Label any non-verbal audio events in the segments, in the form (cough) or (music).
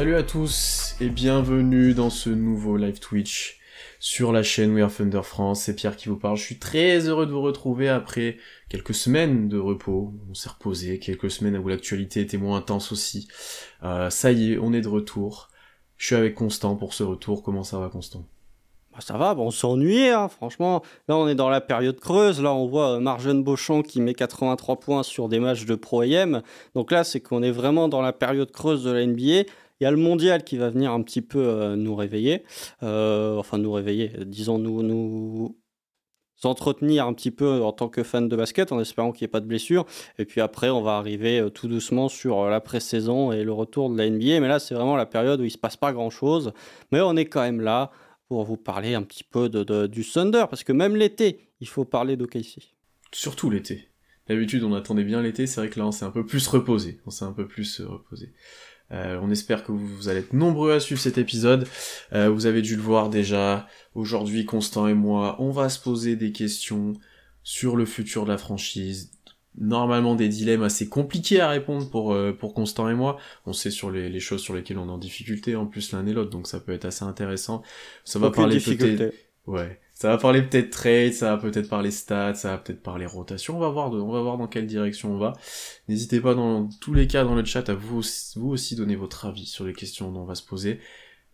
Salut à tous et bienvenue dans ce nouveau live Twitch sur la chaîne We Are Thunder France. C'est Pierre qui vous parle. Je suis très heureux de vous retrouver après quelques semaines de repos. On s'est reposé, quelques semaines où l'actualité était moins intense aussi. Euh, ça y est, on est de retour. Je suis avec Constant pour ce retour. Comment ça va Constant? Bah, ça va, on s'ennuie, hein, franchement. Là, on est dans la période creuse. Là, on voit euh, Marjane Beauchamp qui met 83 points sur des matchs de Pro AM. Donc là, c'est qu'on est vraiment dans la période creuse de la NBA. Il y a le mondial qui va venir un petit peu euh, nous réveiller, euh, enfin nous réveiller, disons nous, nous entretenir un petit peu en tant que fan de basket en espérant qu'il n'y ait pas de blessures. Et puis après, on va arriver euh, tout doucement sur la pré-saison et le retour de la NBA. Mais là, c'est vraiment la période où il ne se passe pas grand-chose. Mais on est quand même là pour vous parler un petit peu du Thunder, parce que même l'été, il faut parler d'OKC. Surtout l'été. D'habitude, on attendait bien l'été, c'est vrai que là, on s'est un peu plus reposé. On s'est un peu plus reposé. Euh, on espère que vous, allez être nombreux à suivre cet épisode. Euh, vous avez dû le voir déjà. Aujourd'hui, Constant et moi, on va se poser des questions sur le futur de la franchise. Normalement des dilemmes assez compliqués à répondre pour, euh, pour Constant et moi. On sait sur les, les, choses sur lesquelles on est en difficulté en plus l'un et l'autre, donc ça peut être assez intéressant. Ça va parler peut-être. Ouais. Ça va parler peut-être trade, ça va peut-être parler stats, ça va peut-être parler rotation. On va voir, on va voir dans quelle direction on va. N'hésitez pas dans tous les cas dans le chat à vous aussi, vous aussi donner votre avis sur les questions dont on va se poser.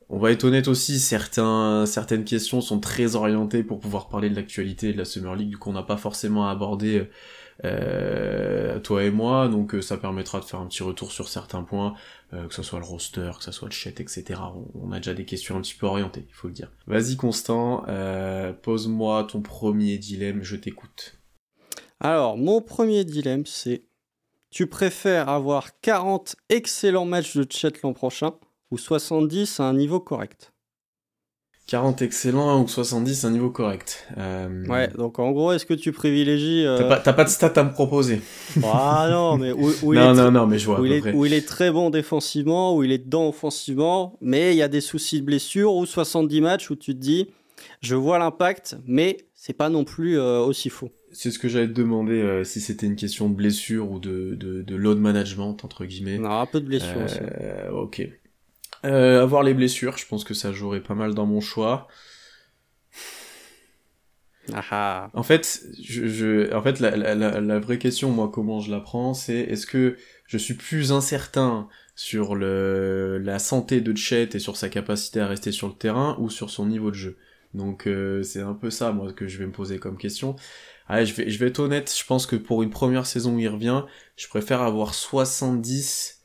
On va être honnête aussi, certains, certaines questions sont très orientées pour pouvoir parler de l'actualité de la Summer League, du coup on n'a pas forcément abordé euh, toi et moi, donc euh, ça permettra de faire un petit retour sur certains points, euh, que ce soit le roster, que ce soit le chat, etc. On, a déjà des questions un petit peu orientées, il faut le dire. Vas-y Constant, pose-moi ton premier dilemme, je t'écoute. Alors, mon premier dilemme, c'est tu préfères avoir 40 excellents matchs de chat l'an prochain ou 70 à un niveau correct? 40 excellents ou 70 un niveau correct. Euh, ouais, donc en gros, est-ce que tu privilégies... Euh, t'as pas, de stats à me proposer. Ah non, mais où, (laughs) il est non, non, mais je vois où, il est, où il est très bon défensivement, où il est dedans offensivement, mais il y a des soucis de blessure, ou 70 matchs où tu te dis, je vois l'impact, mais c'est pas non plus euh, aussi faux. C'est ce que j'allais te demander, si c'était une question de blessure ou de, de, de load management, entre guillemets. Non, un peu de blessure aussi. Ok. Euh, avoir les blessures, je pense que ça jouerait pas mal dans mon choix. Ah ah. En fait, je, en fait la, vraie question, moi, comment je la prends, c'est est-ce que je suis plus incertain sur le, la santé de Chet et sur sa capacité à rester sur le terrain ou sur son niveau de jeu? Donc euh, c'est un peu ça, moi, que je vais me poser comme question. Allez, je vais, je vais être honnête, je pense que pour une première saison où il revient, je préfère avoir 70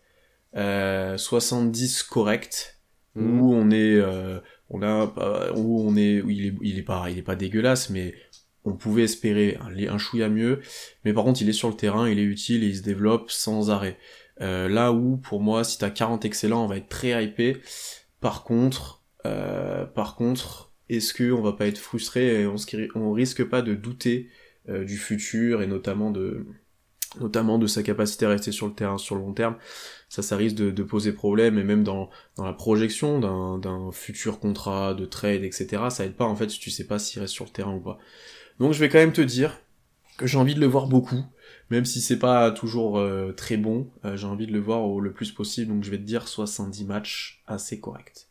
euh, 70 correct, mhm. où on est, euh, on a, où on est, où il est, il est pas, il est pas dégueulasse, mais on pouvait espérer un, un chouïa mieux, mais par contre il est sur le terrain, il est utile et il se développe sans arrêt. Euh, là où pour moi si t'as 40 excellents on va être très hypé. Par contre, euh, par contre, est-ce que on va pas être frustré et on, on risque pas de douter euh, du futur et notamment de notamment de sa capacité à rester sur le terrain sur le long terme ça, ça risque de, poser problème, et même dans, dans la projection d'un futur contrat, de trade, etc., ça aide pas en fait si tu sais pas s'il reste sur le terrain ou pas. Donc je vais quand même te dire que j'ai envie de le voir beaucoup, même si c'est pas toujours euh, très bon, euh, j'ai envie de le voir au, le plus possible, donc je vais te dire 70 matchs assez corrects.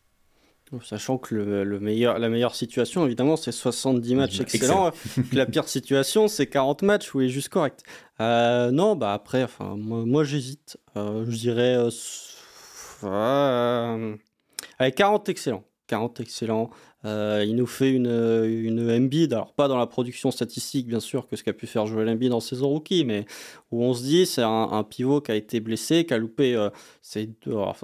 Sachant que le, meilleur, la meilleure situation, évidemment, c'est 70 matchs excellents. la pire situation, c'est 40 matchs où il est juste correct. Euh, non, bah après, enfin, moi, j'hésite. Euh, je dirais. Euh, allez, 40 excellents. 40 excellents. Euh, il nous fait une, une Embiid, alors pas dans la production statistique bien sûr que ce qu'a pu faire jouer Embiid en saison rookie, mais où on se dit c'est un, pivot qui a été blessé, qui a loupé euh,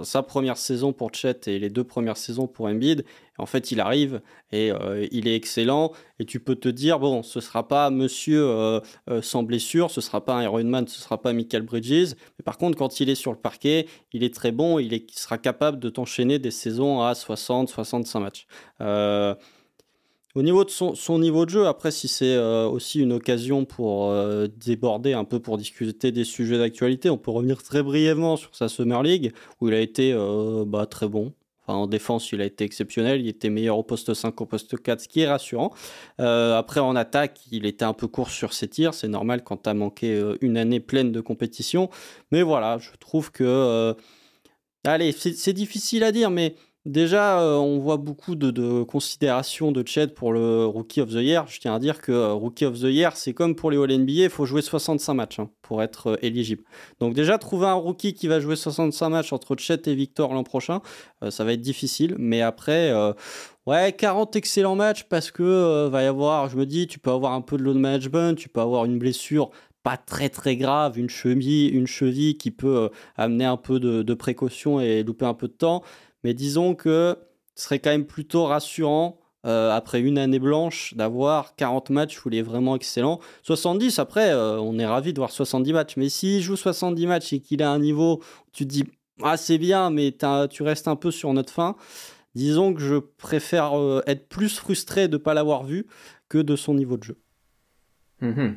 sa première saison pour Chet et les deux premières saisons pour Embiid, en fait, il arrive et euh, il est excellent. Et tu peux te dire, bon, ce sera pas monsieur euh, euh, sans blessure, ce sera pas un Ironman, ce sera pas Michael Bridges. Mais par contre, quand il est sur le parquet, il est très bon. Il, sera capable de t'enchaîner des saisons à 60, 65 matchs. au niveau de son, son, niveau de jeu, après, si c'est aussi une occasion pour déborder un peu, pour discuter des sujets d'actualité, on peut revenir très brièvement sur sa Summer League, où il a été bah, très bon en défense, il a été exceptionnel. Il était meilleur au poste 5 au poste 4, ce qui est rassurant. Euh, après, en attaque, il était un peu court sur ses tirs. C'est normal quand tu as manqué euh, une année pleine de compétition. Mais voilà, je trouve que. Euh, Allez, c'est difficile à dire, mais Déjà, euh, on voit beaucoup de, considérations de Chet pour le Rookie of the Year. Je tiens à dire que euh, Rookie of the Year, c'est comme pour les All-NBA, il faut jouer 65 matchs hein, pour être euh, éligible. Donc déjà, trouver un rookie qui va jouer 65 matchs entre Chet et Victor l'an prochain, ça va être difficile. Mais après, ouais, 40 excellents matchs parce que va y avoir, je me dis, tu peux avoir un peu de load management, tu peux avoir une blessure pas très très grave, une cheville, une cheville qui peut amener un peu de, de précaution et louper un peu de temps. Mais disons que ce serait quand même plutôt rassurant euh, après une année blanche d'avoir 40 matchs où il est vraiment excellent. 70, après, euh, on est ravi de voir 70 matchs. Mais s'il joue 70 matchs et qu'il a un niveau, tu te dis, ah c'est bien, mais tu restes un peu sur notre fin. Disons que je préfère euh, être plus frustré de ne pas l'avoir vu que de son niveau de jeu. Mmh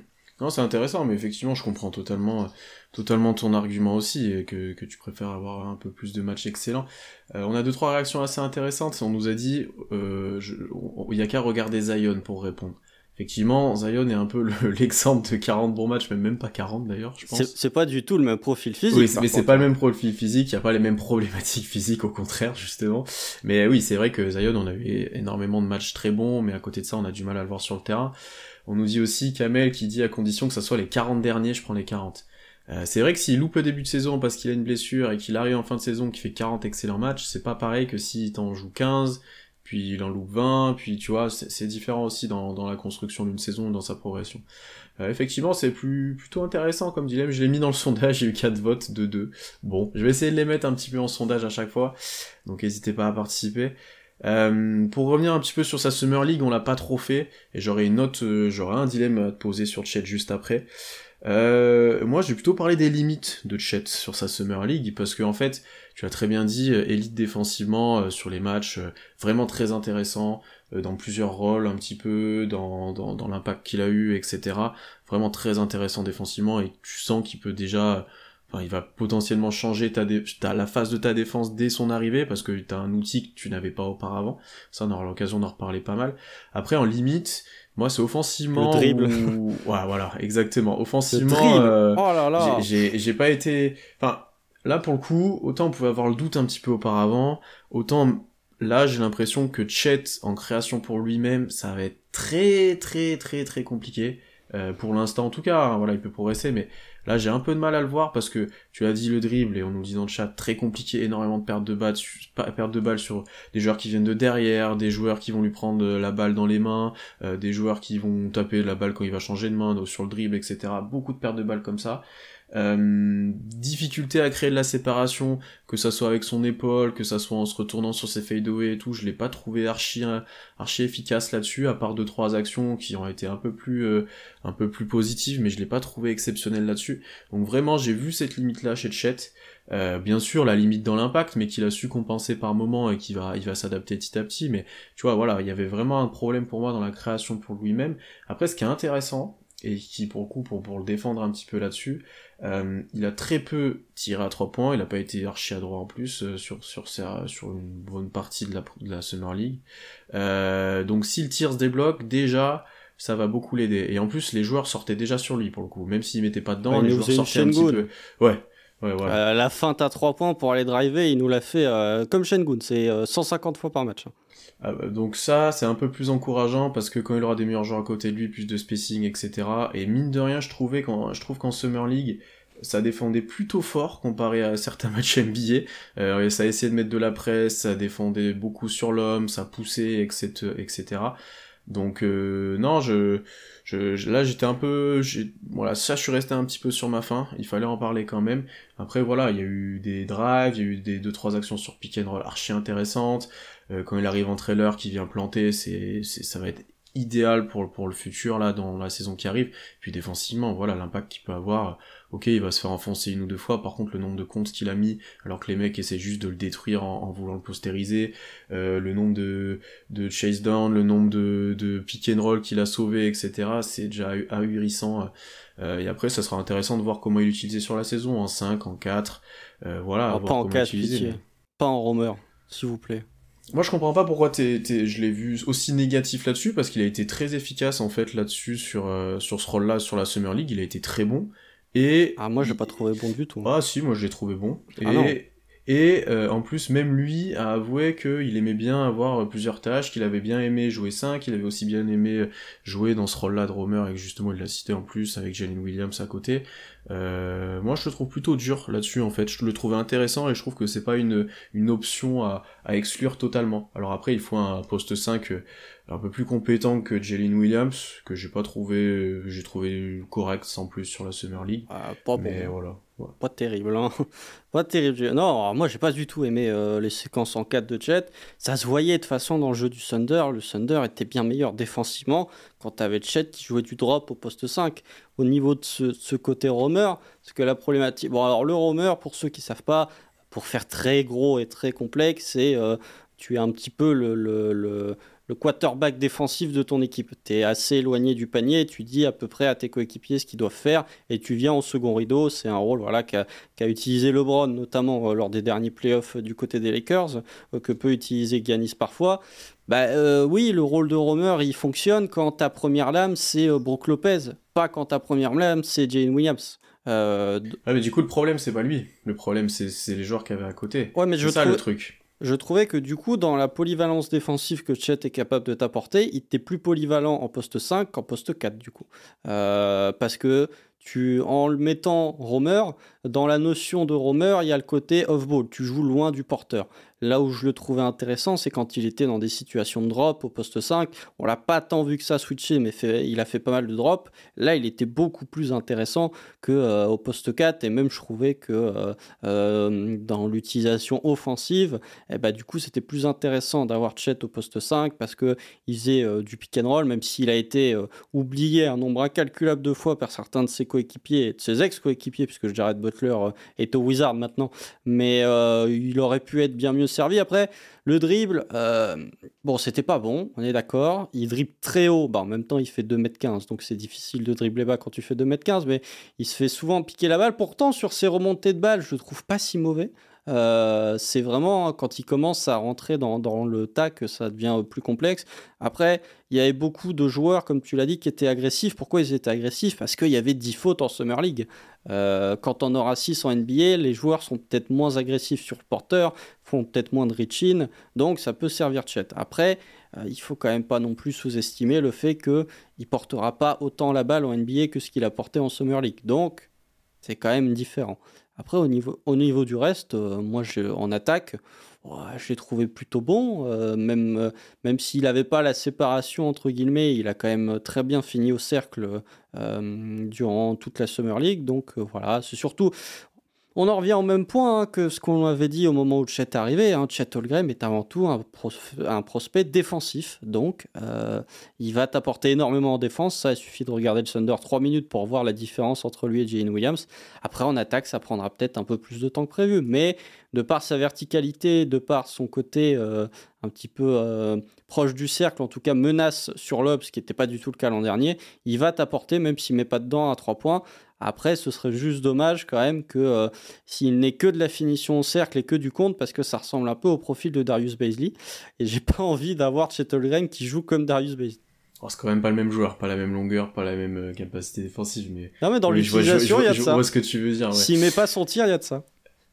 non, c'est intéressant, mais effectivement, je comprends totalement totalement ton argument aussi, et que, que tu préfères avoir un peu plus de matchs excellents. Euh, on a deux trois réactions assez intéressantes. On nous a dit, euh, il y a qu'à regarder Zion pour répondre. Effectivement, Zion est un peu (laughs) l'exemple de 40 bons matchs, mais même pas 40 d'ailleurs, je pense. C'est pas du tout le même profil physique. Oui, mais c'est pas le même profil physique, il n'y a pas les mêmes problématiques (laughs) physiques, au contraire, justement. Mais oui, c'est vrai que Zion, on a eu énormément de matchs très bons, mais à côté de ça, on a du mal à le voir sur le terrain. On nous dit aussi Kamel qui dit à condition que ça soit les 40 derniers, je prends les 40. Euh, c'est vrai que s'il loupe le début de saison parce qu'il a une blessure et qu'il arrive en fin de saison qui fait 40 excellents matchs, c'est pas pareil que s'il t'en joue 15, puis il en loupe 20, puis tu vois, c'est différent aussi dans, la construction d'une saison, dans sa progression. Euh, effectivement, c'est plus plutôt intéressant comme dilemme. Je l'ai mis dans le sondage, j'ai eu 4 votes de 2. Bon, je vais essayer de les mettre un petit peu en sondage à chaque fois, donc n'hésitez pas à participer. Euh, pour revenir un petit peu sur sa Summer League, on l'a pas trop fait, et j'aurais une note, j'aurais un dilemme à te poser sur le chat juste après. Euh, moi, je vais plutôt parler des limites de Chet sur sa Summer League, parce que en fait, tu as très bien dit, euh, élite défensivement euh, sur les matchs, vraiment très intéressant, dans plusieurs rôles un petit peu, dans, dans, dans l'impact qu'il a eu, etc. Vraiment très intéressant défensivement, et tu sens qu'il peut déjà... Enfin, il va potentiellement changer ta, ta la phase de ta défense dès son arrivée, parce que tu as un outil que tu n'avais pas auparavant. Ça, on aura l'occasion d'en reparler pas mal. Après, en limite, moi, c'est offensivement. Le dribble. Ouais, voilà, exactement. Offensivement, euh, oh là là. j'ai pas été. Enfin, là pour le coup, autant on pouvait avoir le doute un petit peu auparavant, autant là j'ai l'impression que Chet en création pour lui-même, ça va être très très très très compliqué. Euh, pour l'instant en tout cas, hein, voilà, il peut progresser, mais Là, j'ai un peu de mal à le voir parce que tu as dit le dribble et on nous dit dans le chat très compliqué, énormément de pertes de balles, sur des joueurs qui viennent de derrière, des joueurs qui vont lui prendre la balle dans les mains, euh, des joueurs qui vont taper la balle quand il va changer de main sur le dribble, etc. Beaucoup de pertes de balles comme ça. Euh, difficulté à créer de la séparation, que ça soit avec son épaule, que ça soit en se retournant sur ses fadeaway et tout, je l'ai pas trouvé archi archi efficace là-dessus, à part deux trois actions qui ont été un peu plus euh, un peu plus positives, mais je l'ai pas trouvé exceptionnel là-dessus. Donc vraiment j'ai vu cette limite là chez Chet. Euh, bien sûr la limite dans l'impact, mais qu'il a su compenser par moment et qu'il va il va s'adapter petit à petit. Mais tu vois voilà, il y avait vraiment un problème pour moi dans la création pour lui-même. Après ce qui est intéressant et qui pour le coup pour, pour le défendre un petit peu là-dessus, euh, il a très peu tiré à trois points, il a pas été archi à droit en plus euh, sur sur sur une bonne partie de la de la Summer League. Euh, donc s'il tire se débloque déjà ça va beaucoup l'aider. Et en plus les joueurs sortaient déjà sur lui pour le coup, même s'ils mettaient pas dedans, les joueurs sortaient un petit peu. Ouais. Ouais, ouais. la fin, t'as 3 points pour aller driver, il nous l'a fait comme Shengun, c'est 150 fois par match. Ah bah, donc ça, c'est un peu plus encourageant parce que quand il aura des meilleurs joueurs à côté de lui, plus de spacing, etc. Et mine de rien, je trouvais quand je trouve qu'en Summer League, ça défendait plutôt fort comparé à certains (laughs) matchs NBA. Euh, ça essayait de mettre de la presse, ça défendait beaucoup sur l'homme, ça poussait, etc., etc. Donc euh, non, je, je, là j'étais un peu, voilà, ça je suis resté un petit peu sur ma faim. Il fallait en parler quand même. Après voilà, il y a eu des drives, il y a eu des deux trois actions sur pick and roll archi intéressantes. Euh, quand il arrive en trailer qui vient planter, c'est, ça va être idéal pour, pour le futur là dans la saison qui arrive. Puis défensivement, voilà l'impact qu'il peut avoir. Ok, il va se faire enfoncer une ou deux fois. Par contre, le nombre de comptes qu'il a mis, alors que les mecs essaient juste de le détruire en, voulant le postériser, euh, le nombre de, de chase down, le nombre de, de pick and roll qu'il a sauvé, etc. C'est déjà ahurissant. Euh, et après, ça sera intéressant de voir comment il est utilisé sur la saison, en 5, en 4. Euh, voilà. pas en 4, pas en roamer, s'il vous plaît. Moi, je comprends pas pourquoi t'es, je l'ai vu aussi négatif là-dessus, parce qu'il a été très efficace en fait là-dessus sur euh, sur ce rôle-là sur la Summer League. Il a été très bon. Et ah moi, j'ai pas trouvé bon du tout. Ah si, moi je l'ai trouvé bon. Ah, et Et euh, en plus, même lui a avoué qu'il aimait bien avoir plusieurs tâches, qu'il avait bien aimé jouer 5, qu'il avait aussi bien aimé jouer dans ce rôle-là de Romer, et que justement il l'a cité en plus avec Jalen Williams à côté. Euh, moi je le trouve plutôt dur là-dessus en fait, je le trouvais intéressant et je trouve que c'est pas une, une option à, à exclure totalement. Alors après il faut un poste 5 un peu plus compétent que Jalen Williams, que j'ai pas trouvé, j'ai trouvé correct sans plus sur la Summer League. Ah, pas mais bon. voilà. Pas terrible, hein. (laughs) Pas terrible. Non, moi j'ai pas du tout aimé euh, les séquences en 4 de Jet. Ça se voyait de façon dans le jeu du Thunder. Le Thunder était bien meilleur défensivement quand t'avais Chet qui jouait du drop au poste 5. Au niveau de ce, côté roamer, parce que la problématique. Bon, alors le roamer, pour ceux qui savent pas, pour faire très gros et très complexe, c'est euh, tu es un petit peu le, le le quarterback défensif de ton équipe. Tu es assez éloigné du panier, tu dis à peu près à tes coéquipiers ce qu'ils doivent faire et tu viens au second rideau. C'est un rôle voilà, qu'a utilisé LeBron, notamment euh, lors des derniers playoffs du côté des Lakers, euh, que peut utiliser Giannis parfois. Bah euh, oui, le rôle de roamer, il fonctionne quand ta première lame, c'est Brook Lopez, pas quand ta première lame, c'est Jane Williams. Ah, mais du coup, le problème, c'est pas lui. Le problème, c'est les joueurs qui avaient à côté. Ouais, mais c'est ça le truc je trouvais que du coup, dans la polyvalence défensive que Chet est capable de t'apporter, il était plus polyvalent en poste 5 qu'en poste 4 du coup. Euh, parce que tu, en le mettant roamer, dans la notion de roamer, il y a le côté off-ball, tu joues loin du porteur. Là où je le trouvais intéressant, c'est quand il était dans des situations de drop au poste 5. On l'a pas tant vu que ça switcher, mais il a fait pas mal de drop. Là, il était beaucoup plus intéressant que euh, au poste 4. Et même, je trouvais que euh, euh, dans l'utilisation offensive, eh ben, du coup, c'était plus intéressant d'avoir Chet au poste 5 parce qu'il faisait du pick and roll, même s'il a été oublié un nombre incalculable de fois par certains de ses coéquipiers et de ses ex-coéquipiers, puisque Jared Butler est au Wizard maintenant. Mais il aurait pu être bien mieux servi. Après, le dribble, euh, bon, c'était pas bon, on est d'accord. Il dribble très haut, bah, en même temps, il fait 2m15, donc c'est difficile de dribbler bas quand tu fais 2m15, mais il se fait souvent piquer la balle. Pourtant, sur ses remontées de balles, je le trouve pas si mauvais. Euh, c'est vraiment quand il commence à rentrer dans, le tas que ça devient plus complexe. Après, il y avait beaucoup de joueurs, comme tu l'as dit, qui étaient agressifs. Pourquoi ils étaient agressifs? Parce qu'il y avait 10 fautes en Summer League. Euh, quand on aura 6 en NBA, les joueurs sont peut-être moins agressifs sur le porteur, font peut-être moins de reach-in, donc ça peut servir de chat. Après, euh, il faut quand même pas non plus sous-estimer le fait qu'il ne portera pas autant la balle en NBA que ce qu'il a porté en Summer League. Donc, c'est quand même différent. Après, au niveau, au niveau du reste, euh, moi, en attaque, je l'ai trouvé plutôt bon. Euh, même euh, même s'il n'avait pas la séparation, entre guillemets, il a quand même très bien fini au cercle durant toute la Summer League. Donc voilà, c'est surtout, on en revient au même point hein, que ce qu'on avait dit au moment où Chet est arrivé. Hein. Chet Holgrim est avant tout un, prospect défensif. Donc, euh, il va t'apporter énormément en défense. Ça, il suffit de regarder le Thunder 3 minutes pour voir la différence entre lui et Jane Williams. Après, en attaque, ça prendra peut-être un peu plus de temps que prévu. Mais de par sa verticalité, de par son côté euh, un petit peu euh, proche du cercle, en tout cas menace sur l'ob, ce qui n'était pas du tout le cas l'an dernier, il va t'apporter, même s'il met pas dedans à 3 points, après, ce serait juste dommage quand même que euh, s'il n'est que de la finition au cercle et que du compte, parce que ça ressemble un peu au profil de Darius Baisley. Et j'ai (laughs) pas envie d'avoir Chettle qui joue comme Darius Baisley. Oh, c'est quand même pas le même joueur, pas la même longueur, pas la même euh, capacité défensive, mais. Non, mais dans l'utilisation, il y a de ça. Je vois ce que tu veux dire. Ouais. S'il met pas son tir, il y a de ça.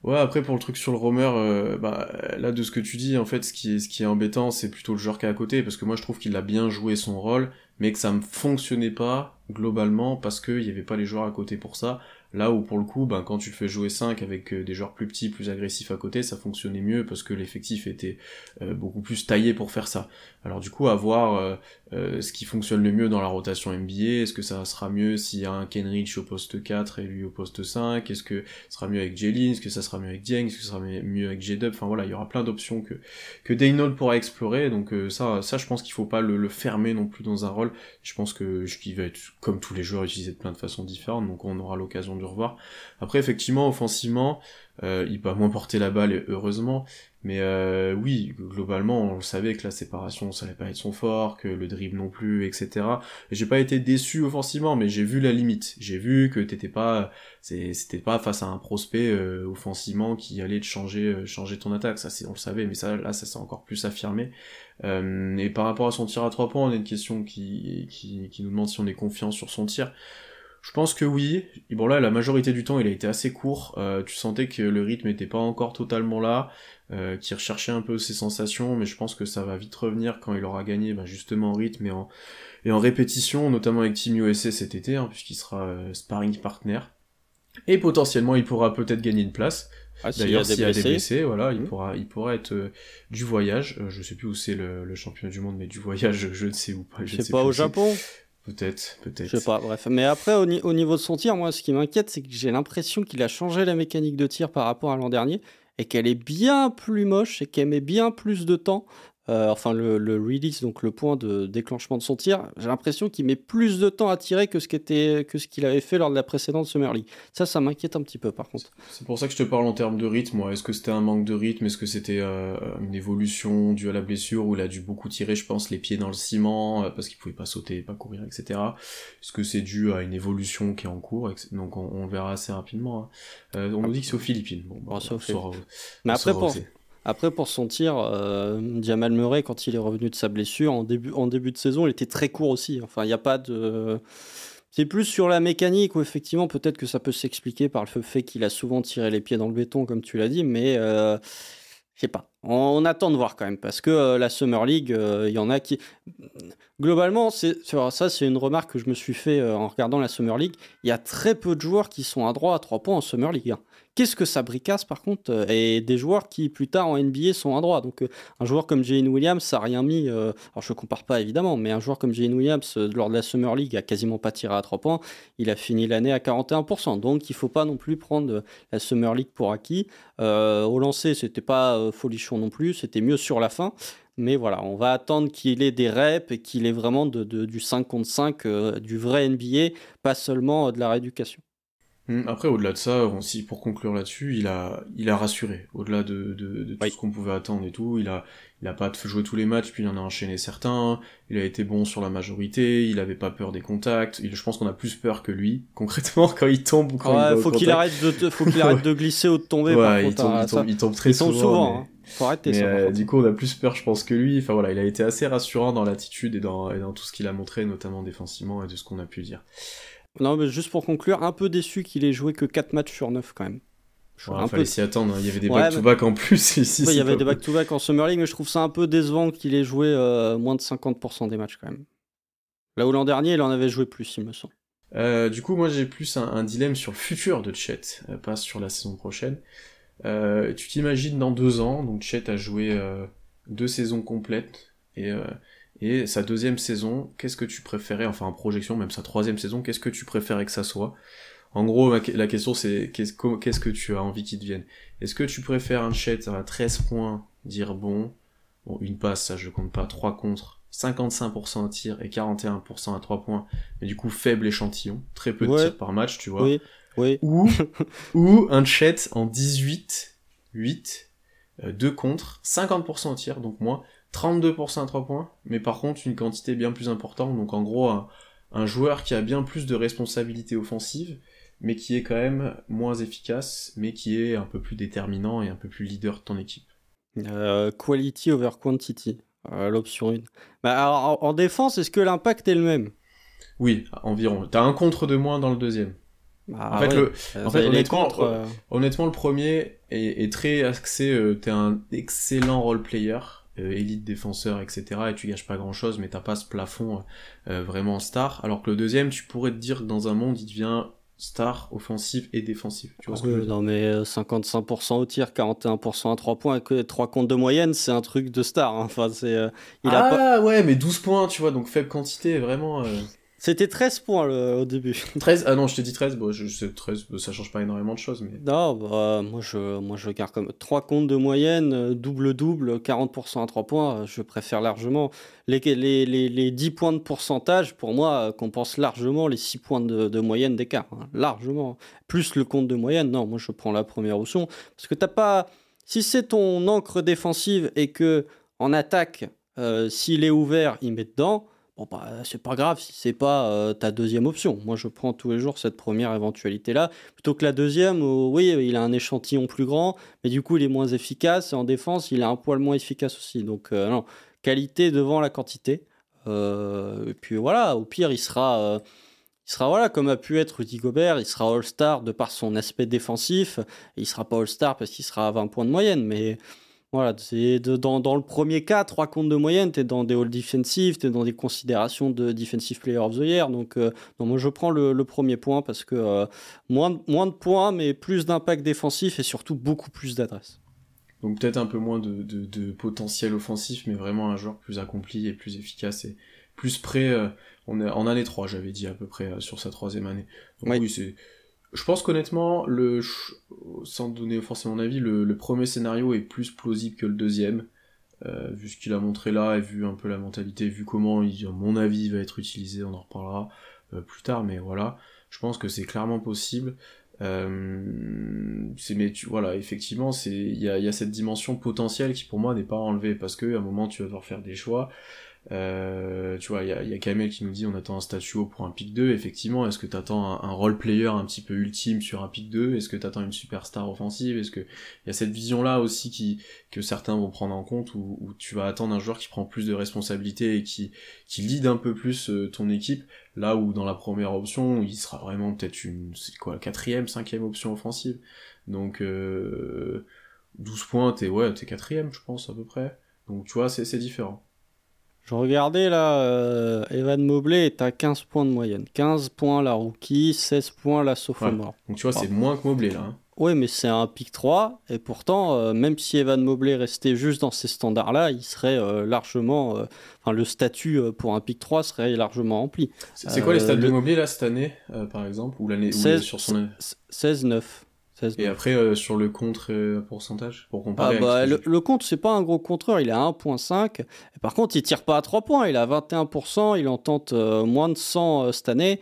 Ouais, après pour le truc sur le roamer, euh, bah là de ce que tu dis, en fait, ce qui est, ce qui est embêtant, c'est plutôt le joueur qui est à côté, parce que moi je trouve qu'il a bien joué son rôle, mais que ça ne fonctionnait pas globalement parce qu'il n'y avait pas les joueurs à côté pour ça. Là où pour le coup, ben, quand tu fais jouer 5 avec euh, des joueurs plus petits, plus agressifs à côté, ça fonctionnait mieux parce que l'effectif était euh, beaucoup plus taillé pour faire ça. Alors du coup, à voir euh, ce qui fonctionne le mieux dans la rotation NBA, est-ce que ça sera mieux s'il y a un Kenrich au poste 4 et lui au poste 5, est-ce que ça sera mieux avec Jelin, est-ce que ça sera mieux avec Dieng, est-ce que ça sera mieux avec J-Dub, enfin voilà, il y aura plein d'options que, que Daynold pourra explorer, donc ça, ça je pense qu'il faut pas le, le, fermer non plus dans un rôle, je pense que qu'il va être comme tous les joueurs utilisé de plein de façons différentes, donc on aura l'occasion de revoir. Après, effectivement, offensivement, euh, il peut moins porter la balle, heureusement, mais euh, oui, globalement, on le savait que la séparation, ça allait pas être son fort, que le dribble non plus, etc. J'ai pas été déçu offensivement, mais j'ai vu la limite. J'ai vu que t'étais pas, c'était pas face à un prospect euh, offensivement qui allait te changer, changer ton attaque. Ça, on le savait, mais ça, là, ça s'est encore plus affirmé. et par rapport à son tir à trois points, on a une question qui, qui nous demande si on est confiant sur son tir Je pense que oui. Bon là, la majorité du temps, il a été assez court. Euh, tu sentais que le rythme n'était pas encore totalement là, euh, qu'il recherchait un peu ses sensations, mais je pense que ça va vite revenir quand il aura gagné bah, justement en rythme et en, et en répétition, notamment avec Team USA cet été, hein, puisqu'il sera euh, sparring partner. Et potentiellement, il pourra peut-être gagner une place. Ah, D'ailleurs, s'il y a des blessés. voilà, il Mhm. pourra, il pourra être euh, du voyage. Euh, je sais plus où c'est le, le champion du monde, mais du voyage, je, (laughs) je ne sais où pas. Je ne sais pas, au. Japon Peut-être, peut-être. Je sais pas, bref. Mais après, au, au niveau de son tir, moi, ce qui m'inquiète, c'est que j'ai l'impression qu'il a changé la mécanique de tir par rapport à l'an dernier et qu'elle est bien plus moche et qu'elle met bien plus de temps. Euh, enfin, le, le release, donc le point de déclenchement de son tir, j'ai l'impression qu'il met plus de temps à tirer que ce qu'était- que ce qu'il avait fait lors de la précédente Summer League. Ça, ça m'inquiète un petit peu, par contre. C'est pour ça que je te parle en termes de rythme. Est-ce que c'était un manque de rythme? Est-ce que c'était euh, une évolution due à la blessure où il a dû beaucoup tirer, je pense, les pieds dans le ciment euh, parce qu'il pouvait pas sauter, pas courir, etc. Est-ce que c'est dû à une évolution qui est en cours. Donc on, on le verra assez rapidement. hein. On nous dit que c'est aux Philippines. Bon, bah, Ah, c'est on saura Mais après, pour. Après, pour son tir, euh, Jamal Murray, quand il est revenu de sa blessure, en début, en début de saison, il était très court aussi. Enfin, il a pas de. C'est plus sur la mécanique où effectivement, peut-être que ça peut s'expliquer par le fait qu'il a souvent tiré les pieds dans le béton, comme tu l'as dit, mais euh, je sais pas. On, attend de voir quand même, parce que euh, la Summer League, euh, il y en a qui. Globalement, c'est ça, c'est une remarque que je me suis fait euh, en regardant la Summer League. Il y a très peu de joueurs qui sont à droit à 3 points en Summer League. hein. Qu'est-ce que ça bricasse par contre euh, Et des joueurs qui plus tard en NBA sont à droit. Donc euh, un joueur comme Jalen Williams, ça n'a rien mis. euh, alors je compare pas évidemment, mais un joueur comme Jalen Williams lors de la Summer League a quasiment pas tiré à 3 points. Il a fini l'année à 41%. Donc il faut pas non plus prendre la Summer League pour acquis. Au lancer, c'était pas folichon non plus. C'était mieux sur la fin. Mais voilà, on va attendre qu'il ait des reps et qu'il ait vraiment du 5 contre 5, euh, du vrai NBA, pas seulement de la rééducation. Hum, Après, au-delà de ça, aussi pour conclure là-dessus, il a, il a rassuré. Au-delà de, de, de tout Oui. ce qu'on pouvait attendre et tout, il a, il a pas joué tous les matchs, puis il en a enchaîné certains. Il a été bon sur la majorité. Il avait pas peur des contacts. Il, je pense qu'on a plus peur que lui, (laughs) concrètement, quand il tombe ou quand il Ouais, va au faut qu'il arrête de, te- faut qu'il arrête de glisser ou de tomber. par Ouais, il contre, tombe, hein, il tombe, il tombe très il tombe souvent. souvent. mais- hein. Faut arrêter Mais ça. euh, du coup, on a plus peur, je pense, que lui. Enfin voilà, il a été assez rassurant dans l'attitude et dans, et dans tout ce qu'il a montré, notamment défensivement et de ce qu'on a pu dire. Non, mais juste pour conclure, un peu déçu qu'il ait joué que 4 matchs sur 9 quand même. Un fallait peu... s'y attendre. hein. Il y avait des Ouais, back-to-back en plus (laughs) ici. Ouais, il y avait des back-to-back en Summer League, mais je trouve ça un peu décevant qu'il ait joué euh, moins de 50% des matchs quand même. Là où l'an dernier, il en avait joué plus, il me semble. Euh, du coup, moi j'ai plus un, un dilemme sur le futur de Chet, euh, pas sur la saison prochaine. Euh, tu t'imagines dans deux ans, donc Chet a joué deux saisons complètes et, et sa deuxième saison, qu'est-ce que tu préférais, enfin en projection, même sa troisième saison, qu'est-ce que tu préférais que ça soit? En gros, la question c'est qu'est-ce que tu as envie qu'il devienne? Est-ce que tu préfères un Chet à 13 points, dire bon, bon une passe, ça je compte pas, 3 contre, 55% à tir et 41% à 3 points, mais du coup faible échantillon, très peu de Ouais. tirs par match, tu vois? Oui, oui. Ou, (laughs) ou un Chet en 18, 8, 2 contre, 50% au tir, donc moins, 32% à 3 points, mais par contre une quantité bien plus importante, donc en gros un, un joueur qui a bien plus de responsabilités offensives, mais qui est quand même moins efficace, mais qui est un peu plus déterminant et un peu plus leader de ton équipe. Euh, quality over quantity, euh, l'option 1. Bah, alors, en, en défense, est-ce que l'impact est le même? Oui, environ. T'as un contre de moins dans le deuxième. Bah, en fait, ouais. le, Euh, en fait, les honnêtement, le premier est, est très axé. T'es un excellent role player, élite défenseur, etc. Et tu gâches pas grand chose, mais t'as pas ce plafond euh, euh, vraiment star. Alors que le deuxième, tu pourrais te dire que dans un monde, il devient star offensif et défensif. Tu vois ce que je veux ouais, dire? Non mais euh, 55% au tir, 41% à 3 points, que 3 comptes de moyenne, c'est un truc de star. hein. Enfin, c'est, euh, il a Ah pas... ouais, mais 12 points, tu vois, donc faible quantité, vraiment. euh, C'était 13 points le- au début. (laughs) 13, ah non, je t'ai dit 13, bon, je, je sais, 13, bah, ça change pas énormément de choses, mais. Non, bah, moi, je, moi je garde comme 3 comptes de moyenne, euh, double-double, 40% à 3 points, euh, je préfère largement. Les, les, les, les 10 points de pourcentage, pour moi, euh, compensent largement les 6 points de, de moyenne d'écart. hein, largement. Plus le compte de moyenne, non, moi je prends la première option. Parce que t'as pas. Si c'est ton encre défensive et que en attaque, euh, s'il est ouvert, il met dedans. Bon, bah, c'est pas grave si c'est pas euh, ta deuxième option. Moi, je prends tous les jours cette première éventualité-là. Plutôt que la deuxième, où, oui, il a un échantillon plus grand, mais du coup, il est moins efficace. En défense, il est un poil moins efficace aussi. Donc, euh, non, qualité devant la quantité. Euh, et puis voilà, au pire, il sera, il sera voilà comme a pu être Rudy Gobert, il sera All-Star de par son aspect défensif, il sera pas All-Star parce qu'il sera à 20 points de moyenne, mais voilà, c'est dans, dans, le premier cas, 3 comptes de moyenne, tu es dans des All Defensive, tu es dans des considérations de Defensive Player of the Year. Donc, euh, moi, je prends le, premier point parce que euh, moins, moins de points, mais plus d'impact défensif et surtout beaucoup plus d'adresse. Donc, peut-être un peu moins de, de, potentiel offensif, mais vraiment un joueur plus accompli et plus efficace et plus prêt. Euh, on est en année 3, j'avais dit à peu près sur sa troisième année. Donc, oui c'est je pense qu'honnêtement, le, sans donner forcément mon avis, le, premier scénario est plus plausible que le deuxième. Euh, vu ce qu'il a montré là et vu un peu la mentalité, vu comment, il, mon avis, va être utilisé, on en reparlera euh, plus tard, mais voilà, je pense que c'est clairement possible. Euh, c'est mais voilà, effectivement, il y a, y a, cette dimension potentielle qui pour moi n'est pas enlevée parce que à un moment tu vas devoir faire des choix euh, tu vois, il y a, y a, Kamel qui nous dit on attend un statut haut pour un pick 2. Effectivement, est-ce que tu attends un, un role player un petit peu ultime sur un pick 2 Est-ce que tu attends une superstar offensive? Est-ce que il y a cette vision là aussi qui que certains vont prendre en compte où, où, tu vas attendre un joueur qui prend plus de responsabilités et qui qui lead un peu plus euh, ton équipe. Là où dans la première option il sera vraiment peut-être une c'est quoi quatrième cinquième option offensive. Donc euh, 12 points t'es ouais t'es quatrième je pense à peu près. Donc tu vois c'est différent je regardais là, euh, Evan Mobley est à 15 points de moyenne. 15 points la rookie, 16 points la sophomore. Donc tu vois, c'est moins que Mobley là. Hein. Oui, mais c'est un pick 3, et pourtant, euh, même si Evan Mobley restait juste dans ces standards-là, il serait euh, largement. Enfin, le statut pour un pick 3 serait largement rempli. C'est quoi les stats de Mobley là cette année, par exemple Ou l'année sur son 16-9. Et après, euh, sur le contre euh, pourcentage, pour comparer ah bah, le, le, contre, c'est pas un gros contreur, il est à 1.5. Par contre, il tire pas à 3 points, il est à 21%, il en tente euh, moins de 100 cette année.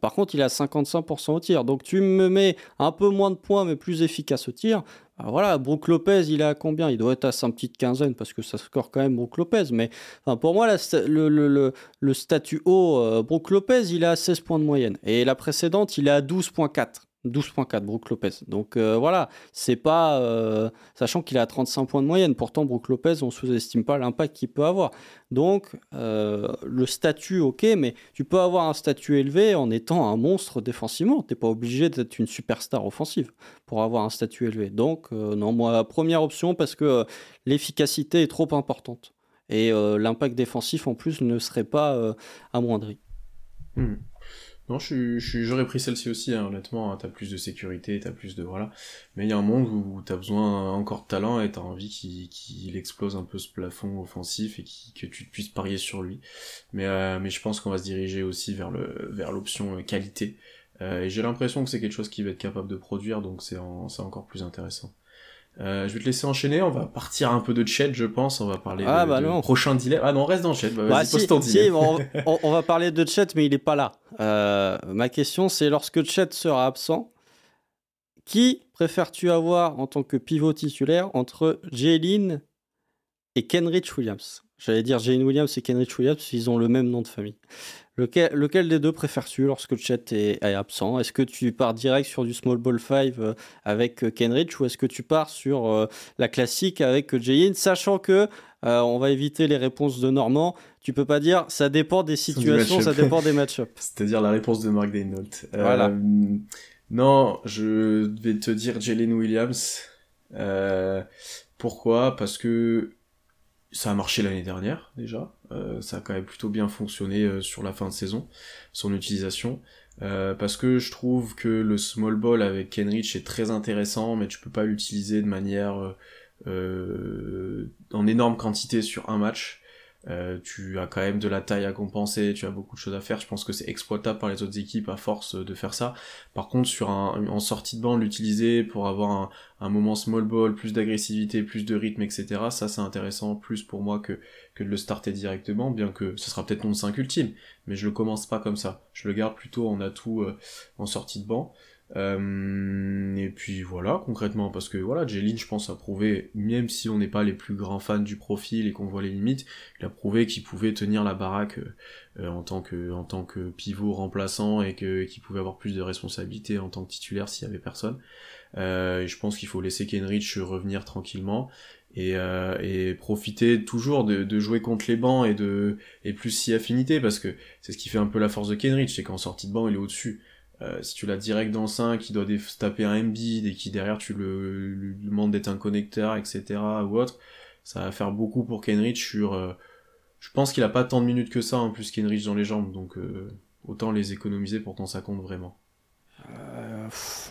par contre, il est à 55% au tir. Donc tu me mets un peu moins de points, mais plus efficace au tir. Bah, voilà, Brook Lopez, il est à combien? Il doit être à sa petite quinzaine, parce que ça score quand même Brook Lopez. Mais enfin, pour moi, le, le, le, statut haut, Brook Lopez, il est à 16 points de moyenne. Et la précédente, il est à 12.4. 12.4 Brook Lopez. Donc euh, voilà, c'est pas euh, sachant qu'il a 35 points de moyenne. Pourtant Brook Lopez, on sous-estime pas l'impact qu'il peut avoir. Donc euh, le statut, ok, mais tu peux avoir un statut élevé en étant un monstre défensivement. T'es pas obligé d'être une superstar offensive pour avoir un statut élevé. Donc non, moi première option parce que l'efficacité est trop importante et l'impact défensif en plus ne serait pas amoindri. Hmm. Non, je j'aurais pris celle-ci aussi, hein, honnêtement. Hein, t'as plus de sécurité, t'as plus de voilà. Mais il y a un monde où t'as besoin encore de talent et t'as envie qu'il explose un peu ce plafond offensif et que tu puisses parier sur lui. Mais euh, mais je pense qu'on va se diriger aussi vers l'option euh, qualité. Euh, et j'ai l'impression que c'est quelque chose qui va être capable de produire, donc c'est encore plus intéressant. Euh, je vais te laisser enchaîner, on va partir un peu de chat, je pense, on va parler ah, de, bah prochain dilemme. Ah non, reste dans le chat, bah, bah si, (laughs) on, va parler de chat, mais il est pas là. Euh, ma question, c'est lorsque chat sera absent, qui préfères-tu avoir en tant que pivot titulaire entre Jaylin et Kenrich Williams? J'allais dire Jane Williams et Kenrich Williams, ils ont le même nom de famille. Lequel, des deux préfères-tu lorsque le chat est, absent? Est-ce que tu pars direct sur du Small Ball 5 euh, avec euh, Kenrich ou est-ce que tu pars sur euh, la classique avec Jayin Sachant que, on va éviter les réponses de Normand, tu peux pas dire ça dépend des situations, ça dépend des (laughs) match-ups. C'est-à-dire la réponse de Mark Daynault. Voilà. non, je vais te dire Jalen Williams. pourquoi? Parce que ça a marché l'année dernière déjà. Euh, ça a quand même plutôt bien fonctionné euh, sur la fin de saison, son utilisation. Euh, parce que je trouve que le small ball avec Kenrich est très intéressant, mais tu peux pas l'utiliser de manière en énorme quantité sur un match. Euh, tu as quand même de la taille à compenser, tu as beaucoup de choses à faire. Je pense que c'est exploitable par les autres équipes à force de faire ça. Par contre, sur un, en sortie de banc, l'utiliser pour avoir un, un, moment small ball, plus d'agressivité, plus de rythme, etc. Ça, c'est intéressant plus pour moi que, que de le starter directement, bien que ce sera peut-être mon 5 ultime, mais je le commence pas comme ça. Je le garde plutôt en atout euh, en sortie de banc. Euh, et puis voilà, concrètement, parce que voilà, Jelin, je pense, a prouvé, même si on n'est pas les plus grands fans du profil et qu'on voit les limites, il a prouvé qu'il pouvait tenir la baraque euh, en tant que en tant que pivot remplaçant et qu'il pouvait avoir plus de responsabilités en tant que titulaire s'il y avait personne. Euh, et je pense qu'il faut laisser Kenrich revenir tranquillement et, euh, et profiter toujours de, de, jouer contre les bancs et de et plus si affinité parce que c'est ce qui fait un peu la force de Kenrich, c'est qu'en sortie de banc il est au-dessus. Euh, si tu l'as direct dans le 5, il doit taper un Embiid et qui derrière tu le, lui demandes d'être un connecteur, etc. ou autre, ça va faire beaucoup pour Kenrich sur... Euh, je pense qu'il a pas tant de minutes que ça en plus Kenrich dans les jambes, donc euh, autant les économiser pour quand ça compte vraiment.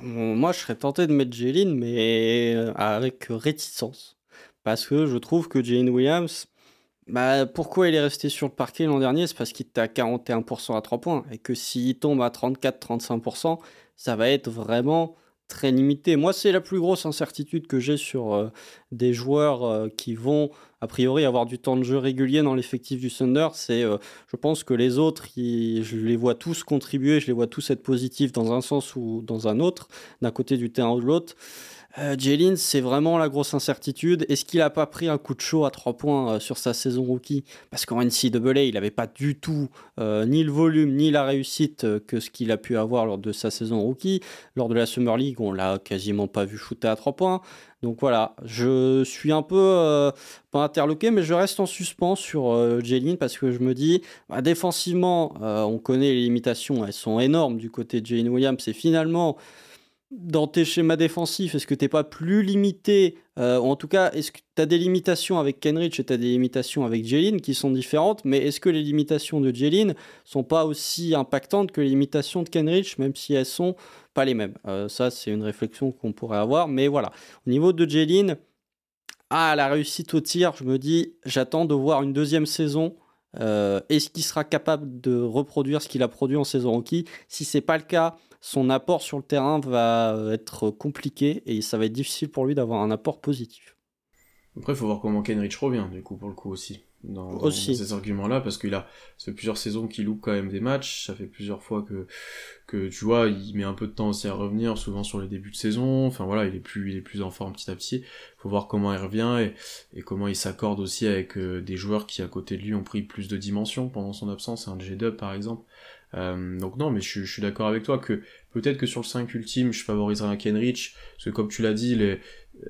moi je serais tenté de mettre Jalen, mais avec réticence. Parce que je trouve que Jalen Williams, bah, pourquoi il est resté sur le parquet l'an dernier? C'est parce qu'il était à 41% à 3 points. Et que s'il tombe à 34-35%, ça va être vraiment très limité. Moi, c'est la plus grosse incertitude que j'ai sur euh, des joueurs euh, qui vont, a priori, avoir du temps de jeu régulier dans l'effectif du Thunder. Euh, je pense que les autres, je les vois tous contribuer, je les vois tous être positifs dans un sens ou dans un autre, d'un côté du terrain ou de l'autre. Euh, Jalen, c'est vraiment la grosse incertitude. Est-ce qu'il n'a pas pris un coup de chaud à 3 points euh, sur sa saison rookie? Parce qu'en NCAA, il n'avait pas du tout euh, ni le volume ni la réussite que ce qu'il a pu avoir lors de sa saison rookie. Lors de la Summer League, on l'a quasiment pas vu shooter à 3 points. Donc voilà, je suis un peu pas interloqué, mais je reste en suspens sur Jalen parce que je me dis, bah, défensivement, on connaît les limitations, elles sont énormes du côté de Jalen Williams. Et finalement, dans tes schémas défensifs, est-ce que tu n'es pas plus limité euh, En tout cas, est-ce que tu as des limitations avec Kenrich et tu as des limitations avec Jelin qui sont différentes, mais est-ce que les limitations de Jelin sont pas aussi impactantes que les limitations de Kenrich, même si elles sont pas les mêmes? Euh, Ça, c'est une réflexion qu'on pourrait avoir, mais voilà. Au niveau de Jelin, à la réussite au tir, je me dis, j'attends de voir une deuxième saison. Euh, est-ce qu'il sera capable de reproduire ce qu'il a produit en saison rookie Si c'est pas le cas, son apport sur le terrain va être compliqué et ça va être difficile pour lui d'avoir un apport positif. Après, il faut voir comment Kenrich revient, du coup, pour le coup aussi. Dans, ces arguments-là, parce qu'il a, ça fait plusieurs saisons qu'il loupe quand même des matchs, ça fait plusieurs fois que, que, tu vois, il met un peu de temps aussi à revenir, souvent sur les débuts de saison, enfin voilà, il est plus, il est plus en forme petit à petit, faut voir comment il revient et, et comment il s'accorde aussi avec euh, des joueurs qui à côté de lui ont pris plus de dimensions pendant son absence, un J-Dub par exemple, euh, donc non, mais je, suis d'accord avec toi que peut-être que sur le 5 ultime, je favoriserais un Kenrich, parce que comme tu l'as dit, les,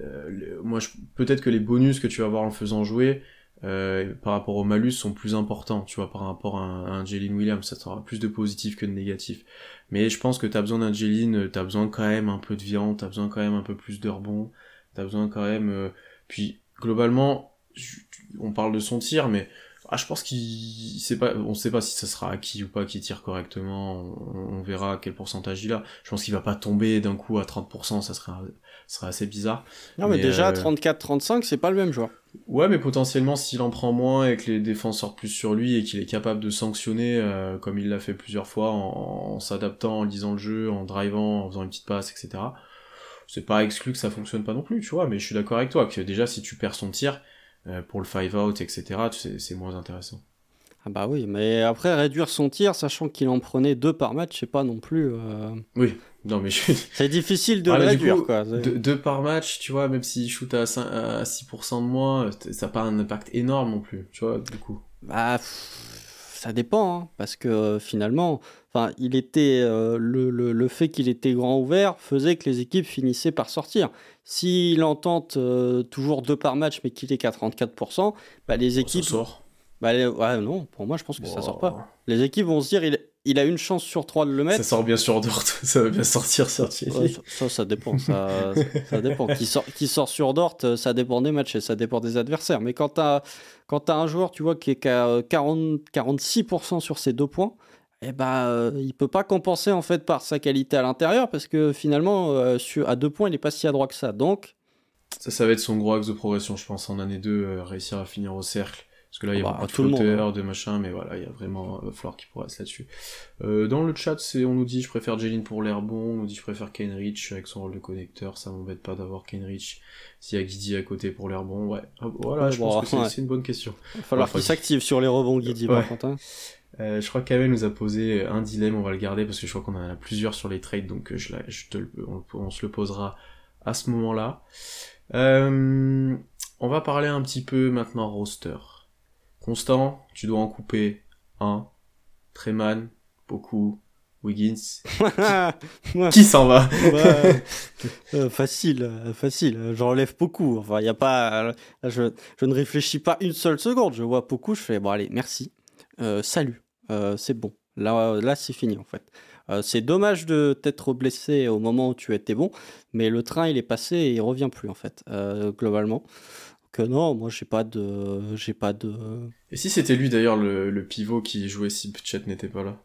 euh, moi, peut-être que les bonus que tu vas avoir en faisant jouer, euh, par rapport au malus sont plus importants, tu vois, par rapport à un, Williams, ça sera plus de positif que de négatif. Mais je pense que t'as besoin d'un Jalen, t'as besoin quand même un peu de viande, t'as besoin quand même un peu plus de rebond, t'as besoin quand même... puis globalement, on parle de son tir, mais ah, je pense qu'il sait pas, on sait pas si ça sera acquis ou pas qui tire correctement. On, verra quel pourcentage il a. Je pense qu'il va pas tomber d'un coup à 30%, ça serait, serait assez bizarre. Non, mais, déjà, 34-35, euh, c'est pas le même joueur. Ouais, mais potentiellement, s'il en prend moins et que les défenses sortent plus sur lui et qu'il est capable de sanctionner, euh, comme il l'a fait plusieurs fois, en, s'adaptant, en lisant le jeu, en drivant, en faisant une petite passe, etc. C'est pas exclu que ça fonctionne pas non plus, tu vois, mais je suis d'accord avec toi, que déjà, si tu perds son tir, pour le five out, etc., c'est moins intéressant. Ah bah oui, mais après réduire son tir, sachant qu'il en prenait deux par match, c'est pas non plus. Euh, oui, non mais je... (laughs) c'est difficile de le réduire quoi. Deux, par match, tu vois, même s'il shoot à, 6% de moins, ça n'a pas un impact énorme non plus, tu vois, du coup. Bah, ça dépend, hein, parce que euh, finalement, enfin, il était le, le, le, fait qu'il était grand ouvert faisait que les équipes finissaient par sortir. S'il en tente euh, toujours deux par match, mais qu'il est qu'à 34%, bah, les équipes. Ça sort. Bah, ouais, non, pour moi, je pense que ça sort pas. Les équipes vont se dire, il, il, a une chance sur trois de le mettre. Ça sort bien sur Dort, (laughs) ça va bien sortir sur ça, ça, dépend. Ça, ça dépend. Qui sort, qui sort sur Dort, ça dépend des matchs et ça dépend des adversaires. Mais quand tu as, as, un joueur, tu vois, qui est 40, 46% sur ses deux points, eh ben, euh, il peut pas compenser en fait par sa qualité à l'intérieur parce que finalement, euh, à deux points, il est pas si adroit que ça. Donc, ça, ça va être son gros axe de progression, je pense, en année 2, euh, réussir à finir au cercle. Que là, il y a bah, beaucoup de flotteurs, hein. de machin, mais voilà, il y a vraiment euh, Flore qui pourrait être là-dessus. dans le chat, c'est, on nous dit je préfère Jalen pour l'air bon, on nous dit je préfère Kenrich avec son rôle de connecteur, ça m'embête pas d'avoir Kenrich s'il y a Guidi à côté pour l'air bon, ouais. Ah, voilà, je pense que c'est, une bonne question. Il va falloir qu'il s'active sur les rebonds Guidi, par contre. Hein. Euh, je crois qu'Amel nous a posé un dilemme, on va le garder parce que je crois qu'on en a plusieurs sur les trades, donc euh, je, je te, on, se le posera à ce moment-là. Euh, on va parler un petit peu maintenant roster. Constant, tu dois en couper un. Treman, beaucoup. Wiggins. (laughs) qui, s'en va (laughs) Facile, facile. J'enlève beaucoup. Enfin, il a pas. Je, je, ne réfléchis pas une seule seconde. Je vois beaucoup. Je fais bon, allez, merci. salut. Euh, c'est bon. Là, là c'est fini en fait. Euh, c'est dommage de t'être blessé au moment où tu étais bon, mais le train il est passé et il revient plus en fait, euh, globalement. Que non, moi j'ai pas de, j'ai pas de. Et si c'était lui d'ailleurs le, pivot qui jouait si Chet n'était pas là?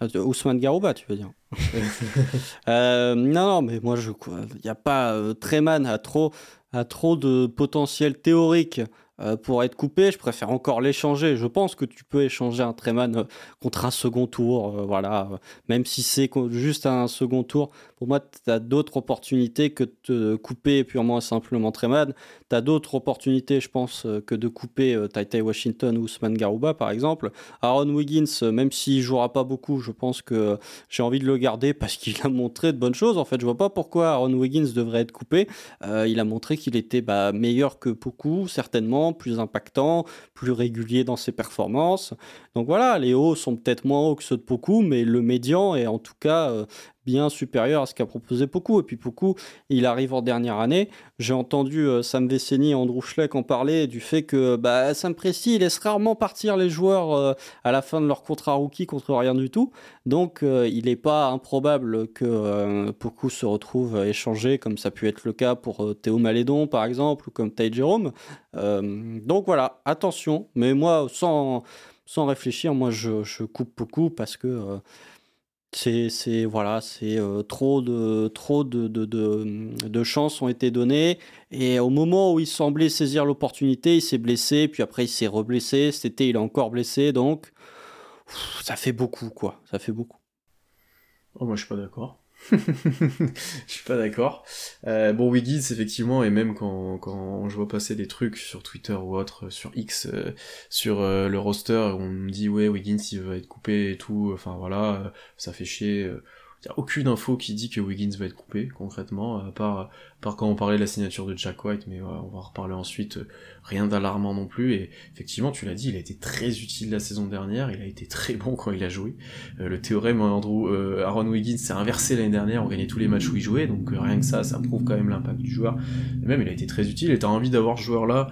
Ah, Ousmane Garouba, tu veux dire (laughs) Non, non, mais moi je, il n'y a pas Treman a trop, a trop de potentiel théorique euh, pour être coupé, je préfère encore l'échanger. Je pense que tu peux échanger un Treman euh, contre un second tour, euh, voilà, même si c'est juste un second tour. Pour moi, tu as d'autres opportunités que de couper purement et simplement Treman. Tu as d'autres opportunités, je pense, que de couper Tai Washington ou Usman Garuba, par exemple. Aaron Wiggins, même s'il jouera pas beaucoup, je pense que j'ai envie de le garder (laughs) parce qu'il a montré de bonnes choses. En fait, je vois pas pourquoi Aaron Wiggins devrait être coupé. il a montré qu'il était bah, meilleur que beaucoup, certainement plus impactant, plus régulier dans ses performances. Donc voilà, les hauts sont peut-être moins hauts que ceux de Poku, mais le médian est en tout cas euh, bien supérieur à ce qu'a proposé Poku. Et puis Poku, il arrive en dernière année. J'ai entendu euh, Sam Veceni et Andrew Schleck en parler du fait que bah, Sam Presti laisse rarement partir les joueurs euh, à la fin de leur contrat rookie contre rien du tout. Donc il n'est pas improbable que Poku se retrouve échangé, comme ça a pu être le cas pour Théo Malédon par exemple, ou comme Ty Jerome. donc voilà, attention. Mais moi, sans sans réfléchir, moi je, coupe beaucoup parce que euh, c'est voilà, c'est euh, trop de trop de, chances ont été données et au moment où il semblait saisir l'opportunité, il s'est blessé, puis après il s'est reblessé. Cet été, il est encore blessé, donc ça fait beaucoup quoi, ça fait beaucoup. Oh, moi je suis pas d'accord. (laughs) je suis pas d'accord. Euh, bon, Wiggins, effectivement, et même quand, quand je vois passer des trucs sur Twitter ou autre, sur X, euh, sur euh, le roster, on me dit, ouais, Wiggins, il va être coupé et tout, enfin voilà, ça fait chier. Il n'y a aucune info qui dit que Wiggins va être coupé, concrètement, à part, par quand on parlait de la signature de Jack White, mais on va en reparler ensuite, euh, rien d'alarmant non plus, et effectivement, tu l'as dit, il a été très utile la saison dernière, il a été très bon quand il a joué. Euh, le théorème Andrew, euh, Aaron Wiggins s'est inversé l'année dernière, on gagnait tous les matchs où il jouait, donc rien que ça, ça prouve quand même l'impact du joueur. Et même, il a été très utile, et t'as envie d'avoir ce joueur-là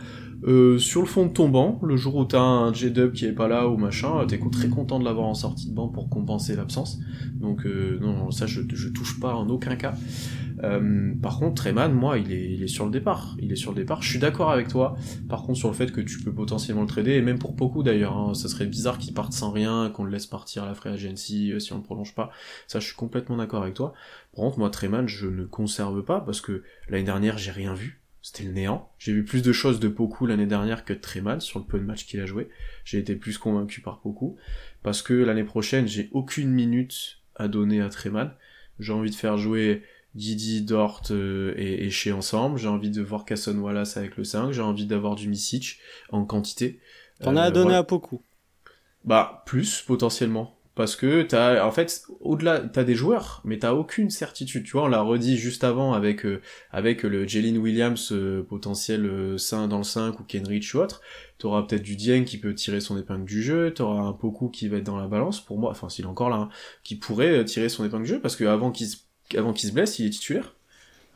sur le fond de ton banc, le jour où t'as un J-Dub qui est pas là ou machin, t'es très content de l'avoir en sortie de banc pour compenser l'absence. Donc non, ça je, je touche pas en aucun cas. Euh, par contre, Treman, moi, il est, il est sur le départ. Il est sur le départ. Je suis d'accord avec toi. Par contre, sur le fait que tu peux potentiellement le trader, et même pour beaucoup d'ailleurs, hein, ça serait bizarre qu'il parte sans rien, qu'on le laisse partir à la free agency euh, si on le prolonge pas. Ça, je suis complètement d'accord avec toi. Par contre, moi, Treman, je ne conserve pas parce que l'année dernière, j'ai rien vu. C'était le néant. J'ai vu plus de choses de Poku l'année dernière que de Treman sur le peu de matchs qu'il a joué. J'ai été plus convaincu par Poku. Parce que l'année prochaine, j'ai aucune minute à donner à Treman. J'ai envie de faire jouer Didi, Dort euh, et, et ensemble. J'ai envie de voir Casson Wallace avec le 5. J'ai envie d'avoir du Misic en quantité. T'en as euh, donné à beaucoup. Bah, plus potentiellement. Parce que t'as, en fait, au-delà, t'as des joueurs, mais t'as aucune certitude. Tu vois, on l'a redit juste avant avec euh, avec le Jalen Williams potentiel 5 dans le 5 ou Kenrich ou autre. T'auras peut-être du Dieng qui peut tirer son épingle du jeu. T'auras un Poku qui va être dans la balance pour moi. Enfin, s'il est encore là, hein, qui pourrait tirer son épingle du jeu parce que avant qu'il se avant qu'il se blesse, il est titulaire.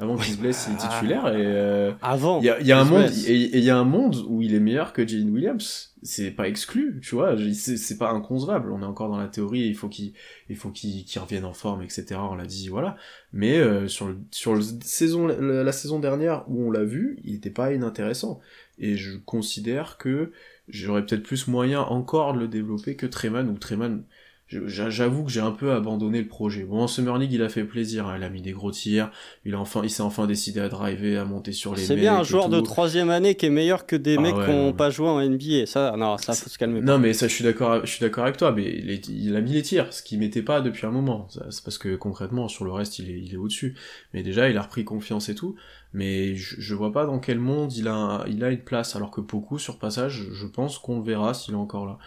Avant qu'il se blesse, il est titulaire. Et euh, avant. Il y a, un monde et il y a un monde où il est meilleur que Jalen Williams. C'est pas exclu, tu vois. C'est pas inconcevable. On est encore dans la théorie. Il faut qu'il il faut qu'il revienne en forme, etc. On l'a dit, voilà. Mais euh, sur le, sur le saison la, saison dernière où on l'a vu, il était pas inintéressant. Et je considère que j'aurais peut-être plus moyen encore de le développer que Treman ou Treman J'avoue que j'ai un peu abandonné le projet. Bon, en Summer League, il a fait plaisir. Hein. Il a mis des gros tirs. Il a enfin, il s'est enfin décidé à driver, à monter sur les. C'est bien un joueur de troisième année qui est meilleur que des ah mecs qui n'ont pas joué en NBA. Ça, non, ça faut se calmer. Non, mais ça, je suis d'accord, je suis d'accord avec toi. Mais il a mis les tirs, ce qu'il mettait pas depuis un moment. C'est parce que concrètement, sur le reste, il est, il est au-dessus. Mais déjà, il a repris confiance et tout. Mais je, je vois pas dans quel monde il a, il a une place. Alors que beaucoup sur passage, je pense qu'on le verra s'il est encore là.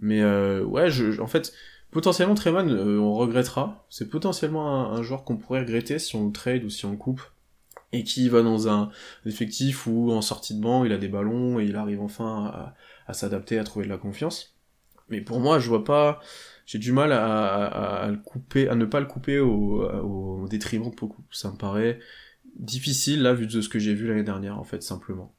Mais euh, ouais, je, en fait, potentiellement Treman, euh, on regrettera. C'est potentiellement un, joueur qu'on pourrait regretter si on le trade ou si on le coupe. Et qui va dans un effectif où en sortie de banc, il a des ballons et il arrive enfin à, s'adapter, à trouver de la confiance. Mais pour moi, je vois pas. J'ai du mal à, couper, à ne pas le couper au, au détriment de beaucoup. Ça me paraît difficile là, vu de ce que j'ai vu l'année dernière, en fait, simplement.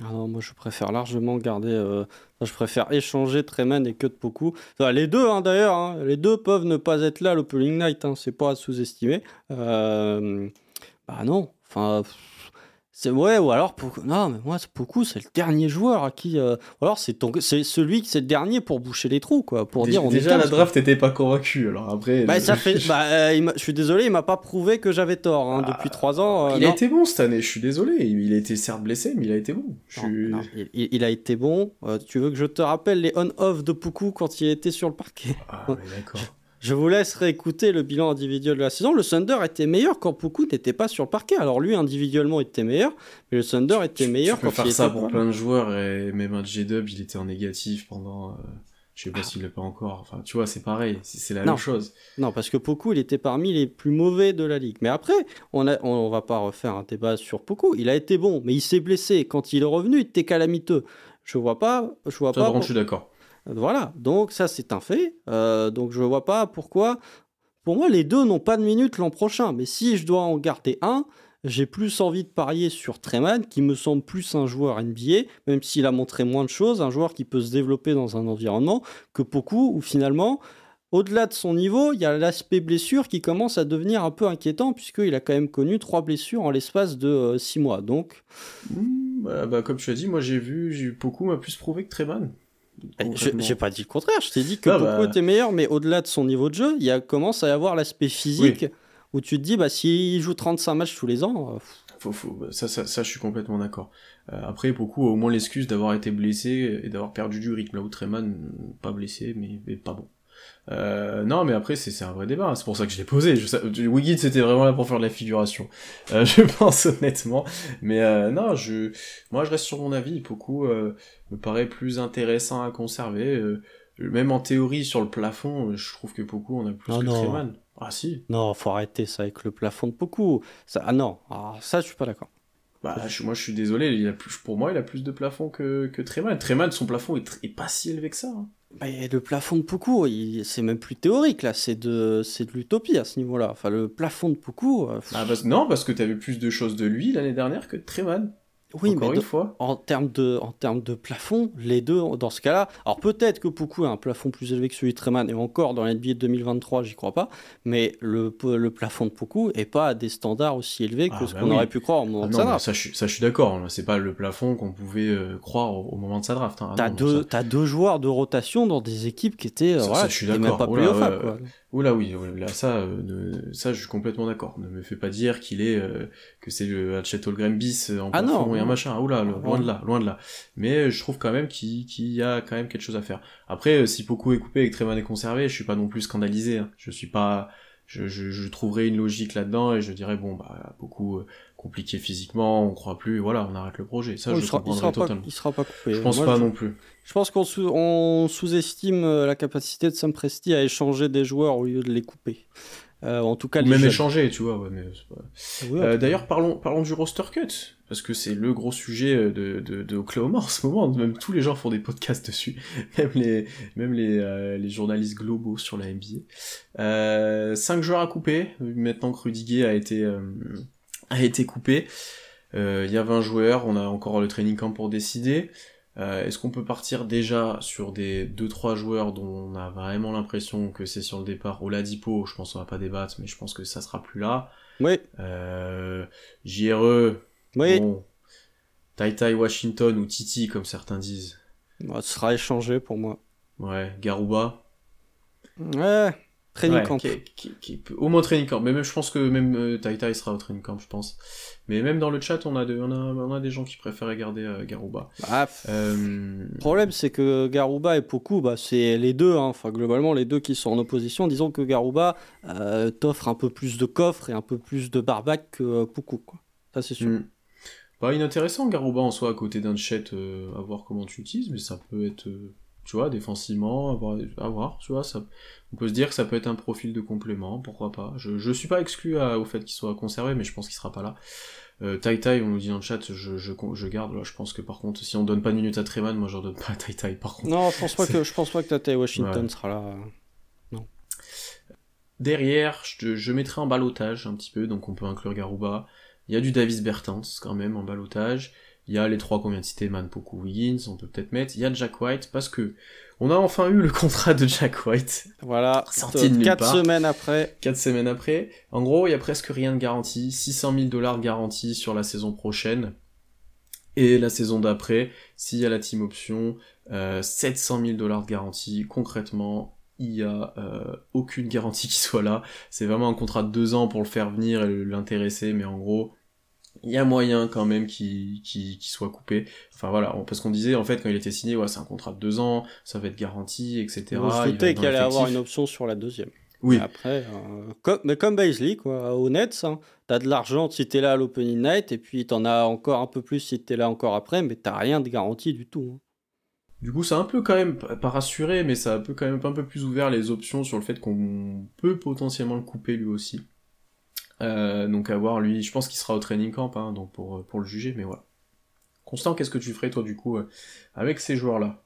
Ah non, moi je préfère largement garder. Euh, je préfère échanger Treman et Cut beaucoup. les deux, hein, d'ailleurs, hein, les deux peuvent ne pas être là l'Opening Night, hein, c'est pas à sous-estimer. Euh, bah non, enfin, c'est ouais, ou alors pour... non, mais moi beaucoup c'est le dernier joueur à qui euh, ou alors c'est ton... c'est celui qui c'est le dernier pour boucher les trous quoi, pour déjà, dire on déjà la draft t'étais pas convaincu alors après. Bah ça fait (laughs) bah euh, je suis désolé, il m'a pas prouvé que j'avais tort hein, depuis ah, trois ans. Euh, il a été bon cette année, je suis désolé, il a été certes blessé mais il a été bon. il, il, a été bon. tu veux que je te rappelle les on-off de Poukou quand il était sur le parquet? Ah (laughs) d'accord. Je vous laisse réécouter le bilan individuel de la saison. Le Thunder était meilleur quand Poku n'était pas sur le parquet. Alors lui, individuellement, était meilleur, mais le Thunder était meilleur tu quand faire ça pour plein de joueurs et même un J-Dub, il était en négatif pendant... Euh, je sais pas ah. s'il l'est pas encore. Enfin, tu vois, c'est pareil, c'est la même chose. Non, parce que Poku, il était parmi les plus mauvais de la ligue. Mais après, on a, on, va pas refaire un débat sur Poku. Il a été bon, mais il s'est blessé. Quand il est revenu, il était calamiteux. Je vois pas, je vois pas. je suis d'accord. Voilà, donc ça c'est un fait. Euh, donc je vois pas pourquoi. Pour moi, les deux n'ont pas de minutes l'an prochain. Mais si je dois en garder un, j'ai plus envie de parier sur Treman, qui me semble plus un joueur NBA, même s'il a montré moins de choses, un joueur qui peut se développer dans un environnement, que beaucoup, où finalement, au-delà de son niveau, il y a l'aspect blessure qui commence à devenir un peu inquiétant, puisqu'il a quand même connu trois blessures en l'espace de euh, six mois. Donc. Mmh, bah, bah, comme tu as dit, moi j'ai vu, j'ai beaucoup m'a plus prouvé que Treman. J'ai pas dit le contraire, je t'ai dit que ah bah... était meilleur, mais au-delà de son niveau de jeu, il y a, commence à y avoir l'aspect physique où tu te dis, bah, s'il joue 35 matchs tous les ans. Euh, faut, ça, ça, ça, je suis complètement d'accord. Euh, après, beaucoup au moins l'excuse d'avoir été blessé et d'avoir perdu du rythme. Là où Treman, pas blessé, mais, mais pas bon. Euh, non, mais après, c'est un vrai débat. Hein. C'est pour ça que je l'ai posé. Je, Wiggins, c'était vraiment là pour faire de la figuration. Euh, (laughs) je pense honnêtement. Mais euh, non, je, moi, je reste sur mon avis. Beaucoup me paraît plus intéressant à conserver. Euh, même en théorie, sur le plafond, je trouve que beaucoup on a plus que Treman. Ah si. Non, faut arrêter ça avec le plafond de beaucoup. Ça, ah non, ah, ça, je suis pas d'accord. Bah, moi, je suis désolé. Il a plus, pour moi, il a plus de plafond que, que Treman. Treman, son plafond est, est pas si élevé que ça. Hein. Bah, le plafond de Poukou, c'est même plus théorique là, c'est de, de l'utopie à ce niveau-là. Enfin, le plafond de. Euh, ah, non, parce que tu vu plus de choses de lui l'année dernière que de Treman. Oui, mais En termes de, en termes de plafond, les deux, dans ce cas-là, alors peut-être que Poukou a un plafond plus élevé que celui de Treman, et encore dans l'NBA de 2023, j'y crois pas, mais le, le plafond de Poukou est pas à des standards aussi élevés que ah, ce bah qu'on aurait pu croire au moment ah de sa draft. Ça, je, ça, je suis d'accord, hein. c'est pas le plafond qu'on pouvait euh, croire au, moment de sa draft. Hein. t'as, deux, deux joueurs de rotation dans des équipes qui étaient, ça, voilà, je suis d'accord. pas quoi. Oula oui, là ça, euh, ça je suis complètement d'accord. Ne me fais pas dire qu'il est euh, que c'est le Hatchet Holgram bis en ah non, et un machin. Oula, loin de là, loin de là. Mais je trouve quand même qu'il y a quand même quelque chose à faire. Après, euh, si beaucoup est coupé et que Treman est conservé, je suis pas non plus scandalisé. Hein. Je suis pas, je, je, je trouverai une logique là-dedans et je dirais bon bah beaucoup compliqué physiquement, on croit plus, voilà, on arrête le projet. Ça, je il sera, il sera Pas, il sera pas coupé. Je pense pas non plus. Je pense qu'on sous, sous-estime euh, la capacité de Sam Presti à échanger des joueurs au lieu de les couper. Euh, en tout cas, même échanger, tu vois. Ouais, mais euh, D'ailleurs, parlons, parlons du roster cut, parce que c'est le gros sujet de, de, de Oklahoma en ce moment. (laughs) Même tous les gens font des podcasts dessus, (laughs) même les, même les, les journalistes globaux sur la NBA. cinq joueurs à couper, maintenant que Rudiger a été a été coupé. Euh, il y a 20 joueurs, on a encore le training camp pour décider. Euh, est-ce qu'on peut partir déjà sur des 2-3 joueurs dont on a vraiment l'impression que c'est sur le départ? Oladipo, je pense qu'on va pas débattre, mais je pense que ça sera plus là. Oui. Euh, JRE. Oui. Bon, Tai Tai Washington ou Titi, comme certains disent. Bah, ce sera échangé pour moi. Ouais, Garuba. Ouais. Training camp. au moins training camp. Mais même, je pense que même euh, Tai Tai sera au training camp, je pense. Mais même dans le chat, on a, de, on a, on a des gens qui préfèrent garder euh, Garuba. Bah, euh, Le problème, c'est que Garuba et Poku, bah, c'est les deux. Hein. Enfin, globalement, les deux qui sont en opposition. Disons que Garuba euh, t'offre un peu plus de coffre et un peu plus de barbac que Poku. Quoi. Ça, c'est sûr. Hmm. Pas inintéressant, Garuba en soi, à côté d'un chat, à voir comment tu utilises, mais ça peut être tu vois, défensivement, à voir, tu vois, ça, on peut se dire que ça peut être un profil de complément, pourquoi pas. Je, je suis pas exclu au fait qu'il soit conservé, mais je pense qu'il sera pas là. Euh, tai Tai, on nous dit dans le chat, je, je, je garde. Là, je pense que par contre, si on donne pas de minutes à Treman, moi je donne pas à Tai Tai. Par contre, non, je pense pas que je pense pas que Tai Washington sera là. Non. Derrière, je, je mettrai en balotage un petit peu, donc on peut inclure Garuba. Il y a du Davis Bertans quand même en balotage. Il y a les trois qu'on vient de citer, Man, Poku, Wiggins, on peut peut-être mettre. Il y a Jack White parce que on a enfin eu le (laughs) contrat de Jack White. Voilà, sorti de 4 semaines après. 4 semaines après. En gros, il y a presque rien de garantie. 600 000 dollars de garantie sur la saison prochaine. Et la saison d'après, s'il y a la team option, euh, 700 000 dollars de garantie. Concrètement, il y a euh, aucune garantie (laughs) qui soit là. C'est vraiment un contrat de 2 ans pour le faire venir et l'intéresser, mais en gros, il y a moyen quand même qu'il soit coupé. Enfin voilà, parce qu'on disait en fait quand il était signé, ouais, c'est un contrat de deux ans, ça va être garanti, etc. je doutais qu'il allait avoir une option sur la deuxième. Oui. après, euh, comme, mais comme Baisley, quoi, au Nets, hein, t'as de l'argent si t'es là à l'opening night, et puis t'en as encore un peu plus si t'es là encore après, mais t'as rien de garanti du tout. Hein. Du coup, ça a un peu quand même, pas rassuré, mais ça a un peu quand même un peu plus ouvert les options sur le fait qu'on peut potentiellement le couper lui aussi. Euh, donc à lui, je pense qu'il sera au training camp, hein, pour, pour le juger, mais voilà. Constant, qu'est-ce que tu ferais toi du coup euh, avec ces joueurs-là?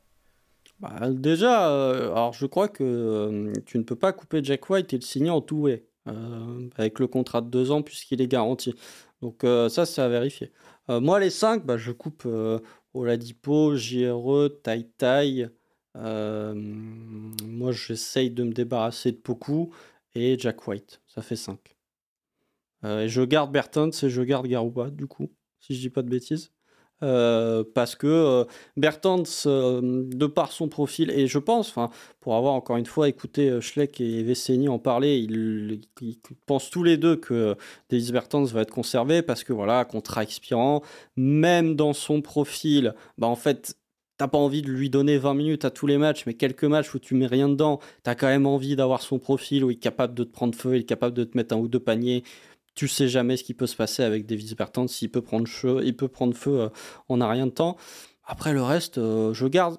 Bah, Déjà, euh, alors je crois que tu ne peux pas couper Jack White et le signer en tout way, avec le contrat de deux ans puisqu'il est garanti. Donc ça, c'est à vérifier. moi, les cinq, bah, je coupe Oladipo, JRE, Tai Tai. moi, j'essaye de me débarrasser de Poku et Jack White. Ça fait 5. Euh, je garde Bertens et je garde Garouba, du coup, si je dis pas de bêtises. Euh, parce que euh, Bertens, de par son profil, et je pense, pour avoir encore une fois écouté Schleck et Vesseni en parler, ils, pensent tous les deux que Davis Bertens va être conservé parce que voilà, contrat expirant, même dans son profil, bah en fait, t'as pas envie de lui donner 20 minutes à tous les matchs, mais quelques matchs où tu mets rien dedans, t'as quand même envie d'avoir son profil où il est capable de te prendre feu, il est capable de te mettre un ou deux paniers, tu sais jamais ce qui peut se passer avec Davis Bertrand, s'il peut prendre feu, il peut prendre feu euh, en a rien de temps. Après le reste, euh, je garde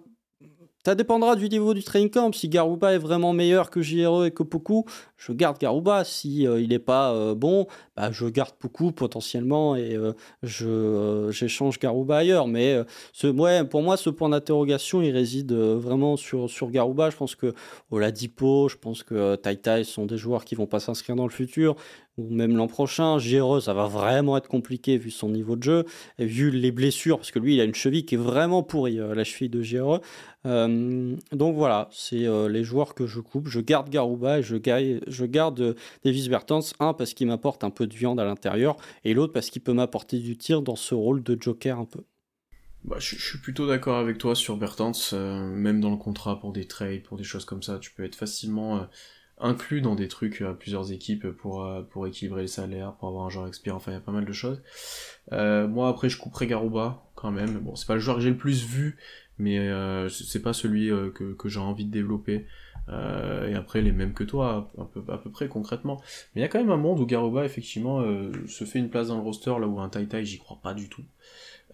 ça dépendra du niveau du training camp. Si Garuba est vraiment meilleur que JRE et que Poku, je garde Garuba. Si euh, il n'est pas bon, bah, je garde Poku potentiellement et je j'échange Garuba ailleurs. Mais ce, pour moi, ce point d'interrogation, il réside vraiment sur, sur Garuba. Je pense que Oladipo, je pense que Tai Tai sont des joueurs qui vont pas s'inscrire dans le futur ou même l'an prochain. JRE, ça va vraiment être compliqué vu son niveau de jeu et vu les blessures, parce que lui, il a une cheville qui est vraiment pourrie, la cheville de JRE. Euh, donc voilà, c'est euh, les joueurs que je coupe. Je garde Garouba et je, garde euh, Davis Bertens. Un parce qu'il m'apporte un peu de viande à l'intérieur et l'autre parce qu'il peut m'apporter du tir dans ce rôle de joker un peu. Bah, je, suis plutôt d'accord avec toi sur Bertens, même dans le contrat pour des trades, pour des choses comme ça, tu peux être facilement inclus dans des trucs à plusieurs équipes pour, pour équilibrer les salaires, pour avoir un joueur expire, enfin il y a pas mal de choses. moi après je couperai Garouba quand même, bon c'est pas le joueur que j'ai le plus vu, mais euh, c'est pas celui euh, que, que j'ai envie de développer. Euh, et après les mêmes que toi, à peu, à peu près concrètement. Mais il y a quand même un monde où Garuba effectivement euh, se fait une place dans le roster, là où un Tai Tai j'y crois pas du tout.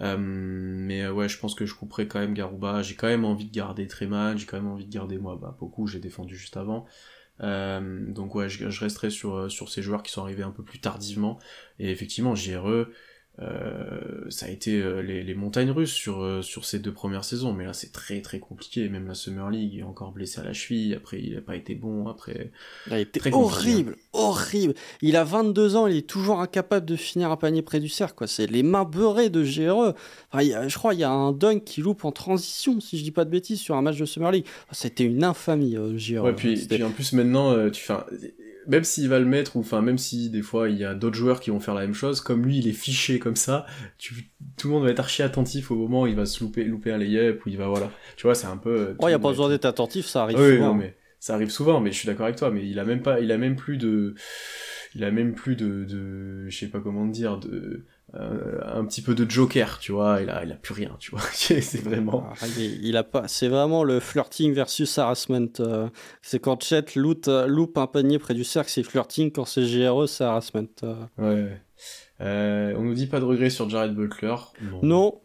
Euh, mais ouais, je pense que je couperai quand même Garuba. J'ai quand même envie de garder Treman, j'ai quand même envie de garder moi, bah beaucoup, j'ai défendu juste avant. Donc ouais, je, je, resterai sur, sur ces joueurs qui sont arrivés un peu plus tardivement. Et effectivement, JRE, euh, ça a été euh, les, les, montagnes russes sur, euh, sur ces deux premières saisons, mais là c'est très très compliqué, même la Summer League, il est encore blessé à la cheville, après il n'a pas été bon, après... Il a été horrible, horrible Il a 22 ans, il est toujours incapable de finir un panier près du cercle, quoi. c'est les mains beurrées de GRE. Enfin, je crois il y a un dunk qui loupe en transition, si je dis pas de bêtises, sur un match de Summer League. C'était une infamie, GRE. Ouais, puis, puis en plus maintenant, tu fais même s'il va le mettre, ou enfin même si des fois il y a d'autres joueurs qui vont faire la même chose, comme lui il est fiché comme ça, tu, tout le monde va être archi attentif au moment où il va se louper, louper un layup, ou il va voilà. Tu vois, c'est un peu. Oh, il n'y a pas besoin d'être attentif, ça arrive souvent. Non, mais ça arrive souvent, mais je suis d'accord avec toi, mais il a même pas, il a même plus de, il a même plus de, de je sais pas comment dire, de, euh, un petit peu de joker, tu vois, il a, il a plus rien, tu vois. (laughs) c'est vraiment. Ah, il, a pas. C'est vraiment le flirting versus harassment. Euh. c'est quand Chet euh, loupe un panier près du cercle, c'est flirting. Quand c'est GRE, c'est harassment. Ouais. on nous dit pas de regret sur Jared Butler. Non.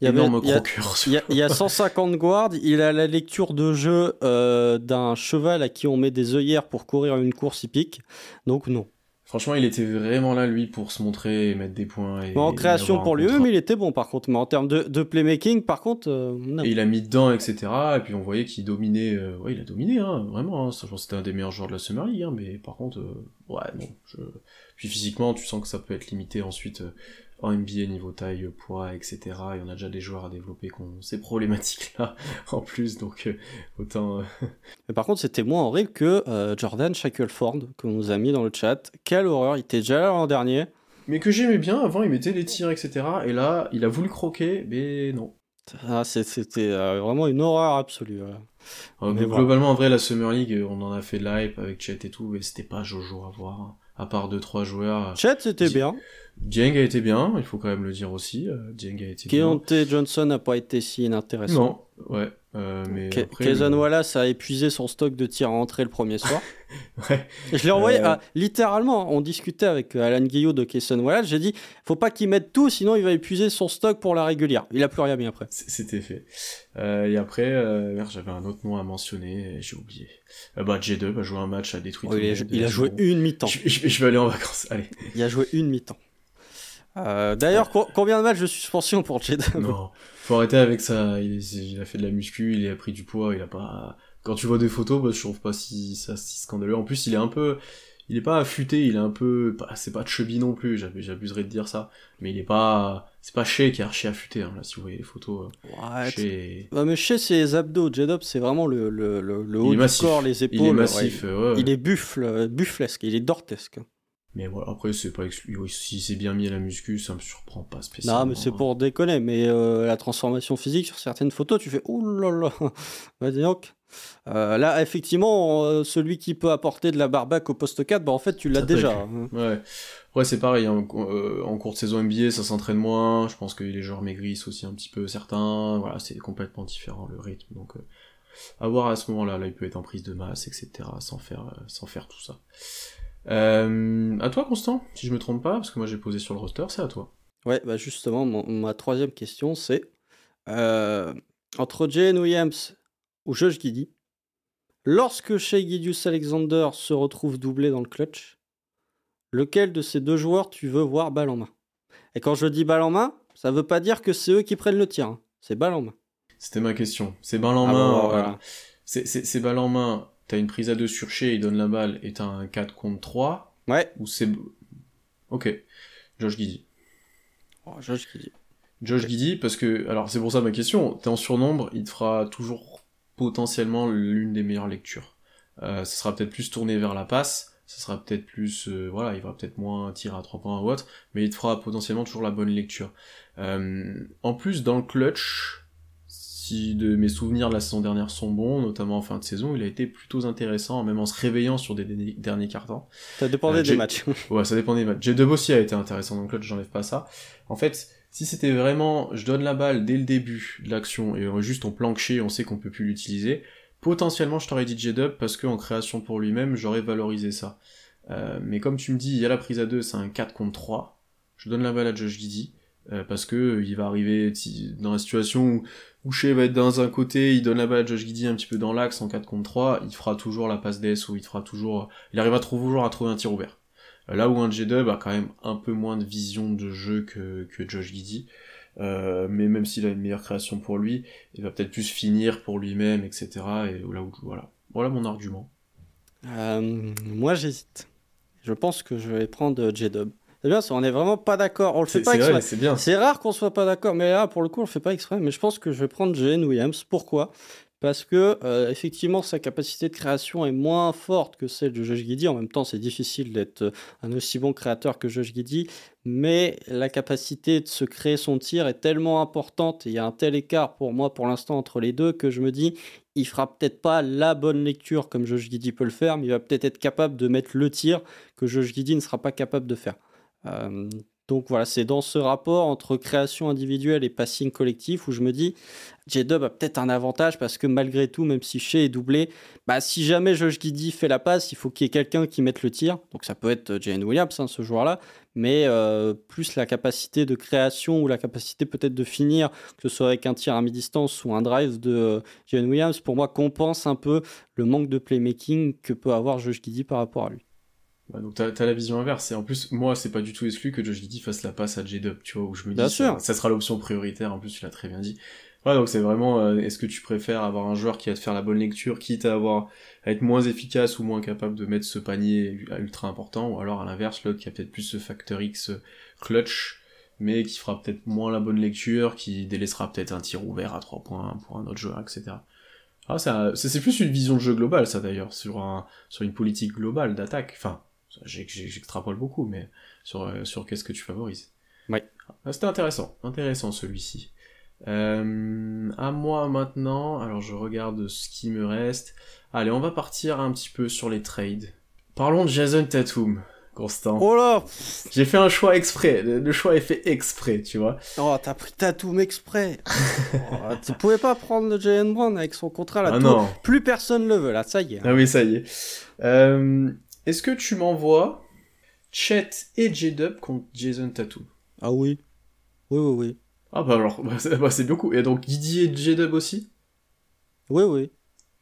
Il y, avait, énorme il, y a, il, y a, il y a (laughs) 150 guards, il a la lecture de jeu euh, d'un cheval à qui on met des œillères pour courir une course hippique. Donc non. Franchement, il était vraiment là, lui, pour se montrer et mettre des points. Et, en création pour contrat. lui-même, il était bon par contre. Mais en termes de, de playmaking, par contre, euh. Et il a mis dedans, etc. Et puis on voyait qu'il dominait. euh, ouais, il a dominé, hein, vraiment. Hein. Je pense que C'était un des meilleurs joueurs de la Summer League. Hein, mais par contre, euh, ouais, non. Je... Puis physiquement, tu sens que ça peut être limité ensuite euh, en NBA niveau taille, poids, etc. Et on a déjà des joueurs à développer qui ont ces problématiques-là (laughs) en plus. Donc euh, autant. euh, (laughs) Mais par contre, c'était moins horrible que euh, Jordan Shackelford, que nous a mis dans le chat. Quelle horreur, il était déjà là l'an dernier. Mais que j'aimais bien. Avant, il mettait les tirs, etc. Et là, il a voulu croquer, mais non. Ah, c'était vraiment une horreur absolue. Mais globalement, en vrai, la Summer League, on en a fait de l'hype avec Chet et tout, mais c'était pas Jojo à voir. hein. À part deux trois joueurs. Chet, c'était bien. Dieng a été bien, il faut quand même le dire aussi. euh, Dieng a été bien. Keontae Johnson n'a pas été si inintéressant. Non, ouais. euh, mais Ke- après, le- Wallace a épuisé son stock de tirs à entrée le premier soir. (laughs) Ouais. Je l'ai envoyé, Euh. à- littéralement, on discutait avec euh, Alan Guillot de Kayson Wallace, j'ai dit, faut pas qu'il mette tout, sinon il va épuiser son stock pour la régulière. Il a plus rien mis après. C'était fait. Euh, et après, euh, j'avais un autre nom à mentionner, et j'ai oublié. Euh, bah, J2 a joué un match, a détruit Oh, il, a, il joué une mi-temps. Je, je- je vais aller en vacances, allez. Il a joué une mi-temps. Euh, D'ailleurs, co- combien de matchs de suspension pour Jed? Non, faut arrêter avec ça. Il, il a fait de la muscu, il a pris du poids, il a pas. Quand tu vois des photos, bah, je trouve pas si ça si scandaleux. En plus, il est un peu, il est pas affûté, il est un peu, pas- c'est pas chubby non plus. j'ab- J'abuserais de dire ça, mais il est pas, c'est pas Shea qui est archi affûté. Hein, là, si vous voyez les photos, euh, Ouais, Shea- Ouais, mais chez ses abdos, J-Dub, c'est vraiment le, le, le, le Il haut du massif. corps, les épaules. il est ouais, massif. euh, ouais, il ouais. est buffle, euh, bufflesque, il est dortesque. Mais voilà, après, c'est pas exclu. oui, Si c'est bien mis à la muscu, ça me surprend pas spécialement. Non, mais c'est pour déconner. Mais euh, la transformation physique sur certaines photos, tu fais ouh là là. (laughs) Vas-y donc. Euh, là, effectivement, euh, celui qui peut apporter de la barbaque au poste 4, bah en fait, tu l'as déjà. hein. (laughs) Ouais, ouais c'est pareil. hein, en cours de saison NBA, ça s'entraîne moins. Je pense que les joueurs maigrissent aussi un petit peu certains. Voilà, c'est complètement différent le rythme. Donc, à voir à ce moment-là. Là, il peut être en prise de masse, etc. Sans faire, sans faire tout ça. Euh, à toi, Constant, si je me trompe pas, parce que moi j'ai posé sur le roster, c'est à toi. Ouais, bah justement, mon- ma troisième question, c'est euh, entre Jane Williams ou Josh Giddy, lorsque Shea Gidius Alexander se retrouve doublé dans le clutch, lequel de ces deux joueurs tu veux voir balle en main? Et quand je dis balle en main, ça veut pas dire que c'est eux qui prennent le tir, hein. c'est balle en main. C'était ma question. C'est balle en Ah main. bon, voilà. C'est balle en main. T'as une prise à deux sur Shea, il donne la balle, et t'as un 4 contre 3. Ouais, Ou c'est. Ok. Josh Giddy. Oh, Josh Giddy. Josh Giddy, parce que, alors c'est pour ça ma question, t'es en surnombre, il te fera toujours potentiellement l'une des meilleures lectures. Euh, ça sera peut-être plus tourné vers la passe, ça sera peut-être plus, euh, voilà, il va peut-être moins tirer à 3 points ou autre, mais il te fera potentiellement toujours la bonne lecture. Euh, en plus, dans le clutch, si de mes souvenirs de la saison dernière sont bons, notamment en fin de saison, il a été plutôt intéressant, même en se réveillant sur des derniers- cartons. Ça dépendait Euh, des Jay- matchs. (laughs) Ouais, ça dépend des matchs. J2 aussi a été intéressant le clutch, j'enlève pas ça. En fait, si c'était vraiment, je donne la balle dès le début de l'action et euh, juste on planque chez, on sait qu'on peut plus l'utiliser, potentiellement je t'aurais dit J-Dub parce que en création pour lui-même, j'aurais valorisé ça. Euh, mais comme tu me dis, il y a la prise à 2, c'est un 4 contre 3, je donne la balle à Josh euh, parce que euh, il va arriver dans la situation où, Shea va être dans un côté, il donne la balle à Josh Giddy un petit peu dans l'axe en 4 contre 3, il fera toujours la passe DS ou il fera toujours, il arrivera toujours à trouver un tir ouvert. Là où un J-Dub a quand même un peu moins de vision de jeu que, que Josh Giddy. Euh, mais même s'il a une meilleure création pour lui, il va peut-être plus finir pour lui-même, etc. Et là où, voilà. Voilà mon argument. Euh, moi, j'hésite. Je pense que je vais prendre J-Dub. C'est bien, on est vraiment pas d'accord. On le fait pas exprès. C'est rare qu'on soit pas d'accord, mais là, pour le coup, on le fait pas exprès. Mais je pense que je vais prendre Jane Williams. Pourquoi? Parce que, euh, effectivement, sa capacité de création est moins forte que celle de Josh Giddy. En même temps, c'est difficile d'être euh, un aussi bon créateur que Josh Giddy. Mais la capacité de se créer son tir est tellement importante. et Il y a un tel écart pour moi, pour l'instant, entre les deux, que je me dis, il fera peut-être pas la bonne lecture comme Josh Giddy peut le faire, mais il va peut-être être capable de mettre le tir que Josh Giddy ne sera pas capable de faire. Euh, Donc voilà, c'est dans ce rapport entre création individuelle et passing collectif où je me dis, J-Dub a peut-être un avantage parce que malgré tout, même si Shea est doublé, bah, si jamais Josh Giddy fait la passe, il faut qu'il y ait quelqu'un qui mette le tir. Donc ça peut être Jane Williams, hein, ce joueur-là, mais euh, plus la capacité de création ou la capacité peut-être de finir, que ce soit avec un tir à mi-distance ou un drive de euh, Williams, pour moi compense un peu le manque de playmaking que peut avoir Josh Giddy par rapport à lui. Donc t'as as la vision inverse, et en plus, moi, c'est pas du tout exclu que Josh Giddy fasse la passe à J-Dub, tu vois, où je me dis, ça, ça, sera l'option prioritaire, en plus, tu l'as très bien dit. Ouais, donc c'est vraiment, euh, est-ce que tu préfères avoir un joueur qui va te faire la bonne lecture, quitte à avoir, à être moins efficace ou moins capable de mettre ce panier ultra important, ou alors à l'inverse, l'autre qui a peut-être plus ce facteur X euh, clutch, mais qui fera peut-être moins la bonne lecture, qui délaissera peut-être un tir ouvert à 3 points pour un autre joueur, etc. Ah, c'est plus une vision de jeu globale, ça d'ailleurs, sur un, sur une politique globale d'attaque. Enfin, j'extrapole beaucoup, mais sur, euh, sur qu'est-ce que tu favorises. Ouais. Ah, c'était intéressant, intéressant celui-ci. Euh, à moi maintenant, alors je regarde ce qui me reste. Allez, on va partir un petit peu sur les trades. Parlons de Jason Tatum, Constant. Oh là J'ai fait un choix exprès, le choix est fait exprès, tu vois. Oh, t'as pris Tatum exprès (laughs) oh, Tu pouvais pas prendre le Jalen Brown avec son contrat là ah non. Plus personne le veut là, ça y est. Ah oui, ça y est. Euh, est-ce que tu m'envoies Chet et J-Dub contre Jason Tatum? Ah oui. Oui, oui, oui. Ah bah alors, bah, (laughs) bah, c'est beaucoup. Et donc Didier et J-Dub aussi? Oui, oui.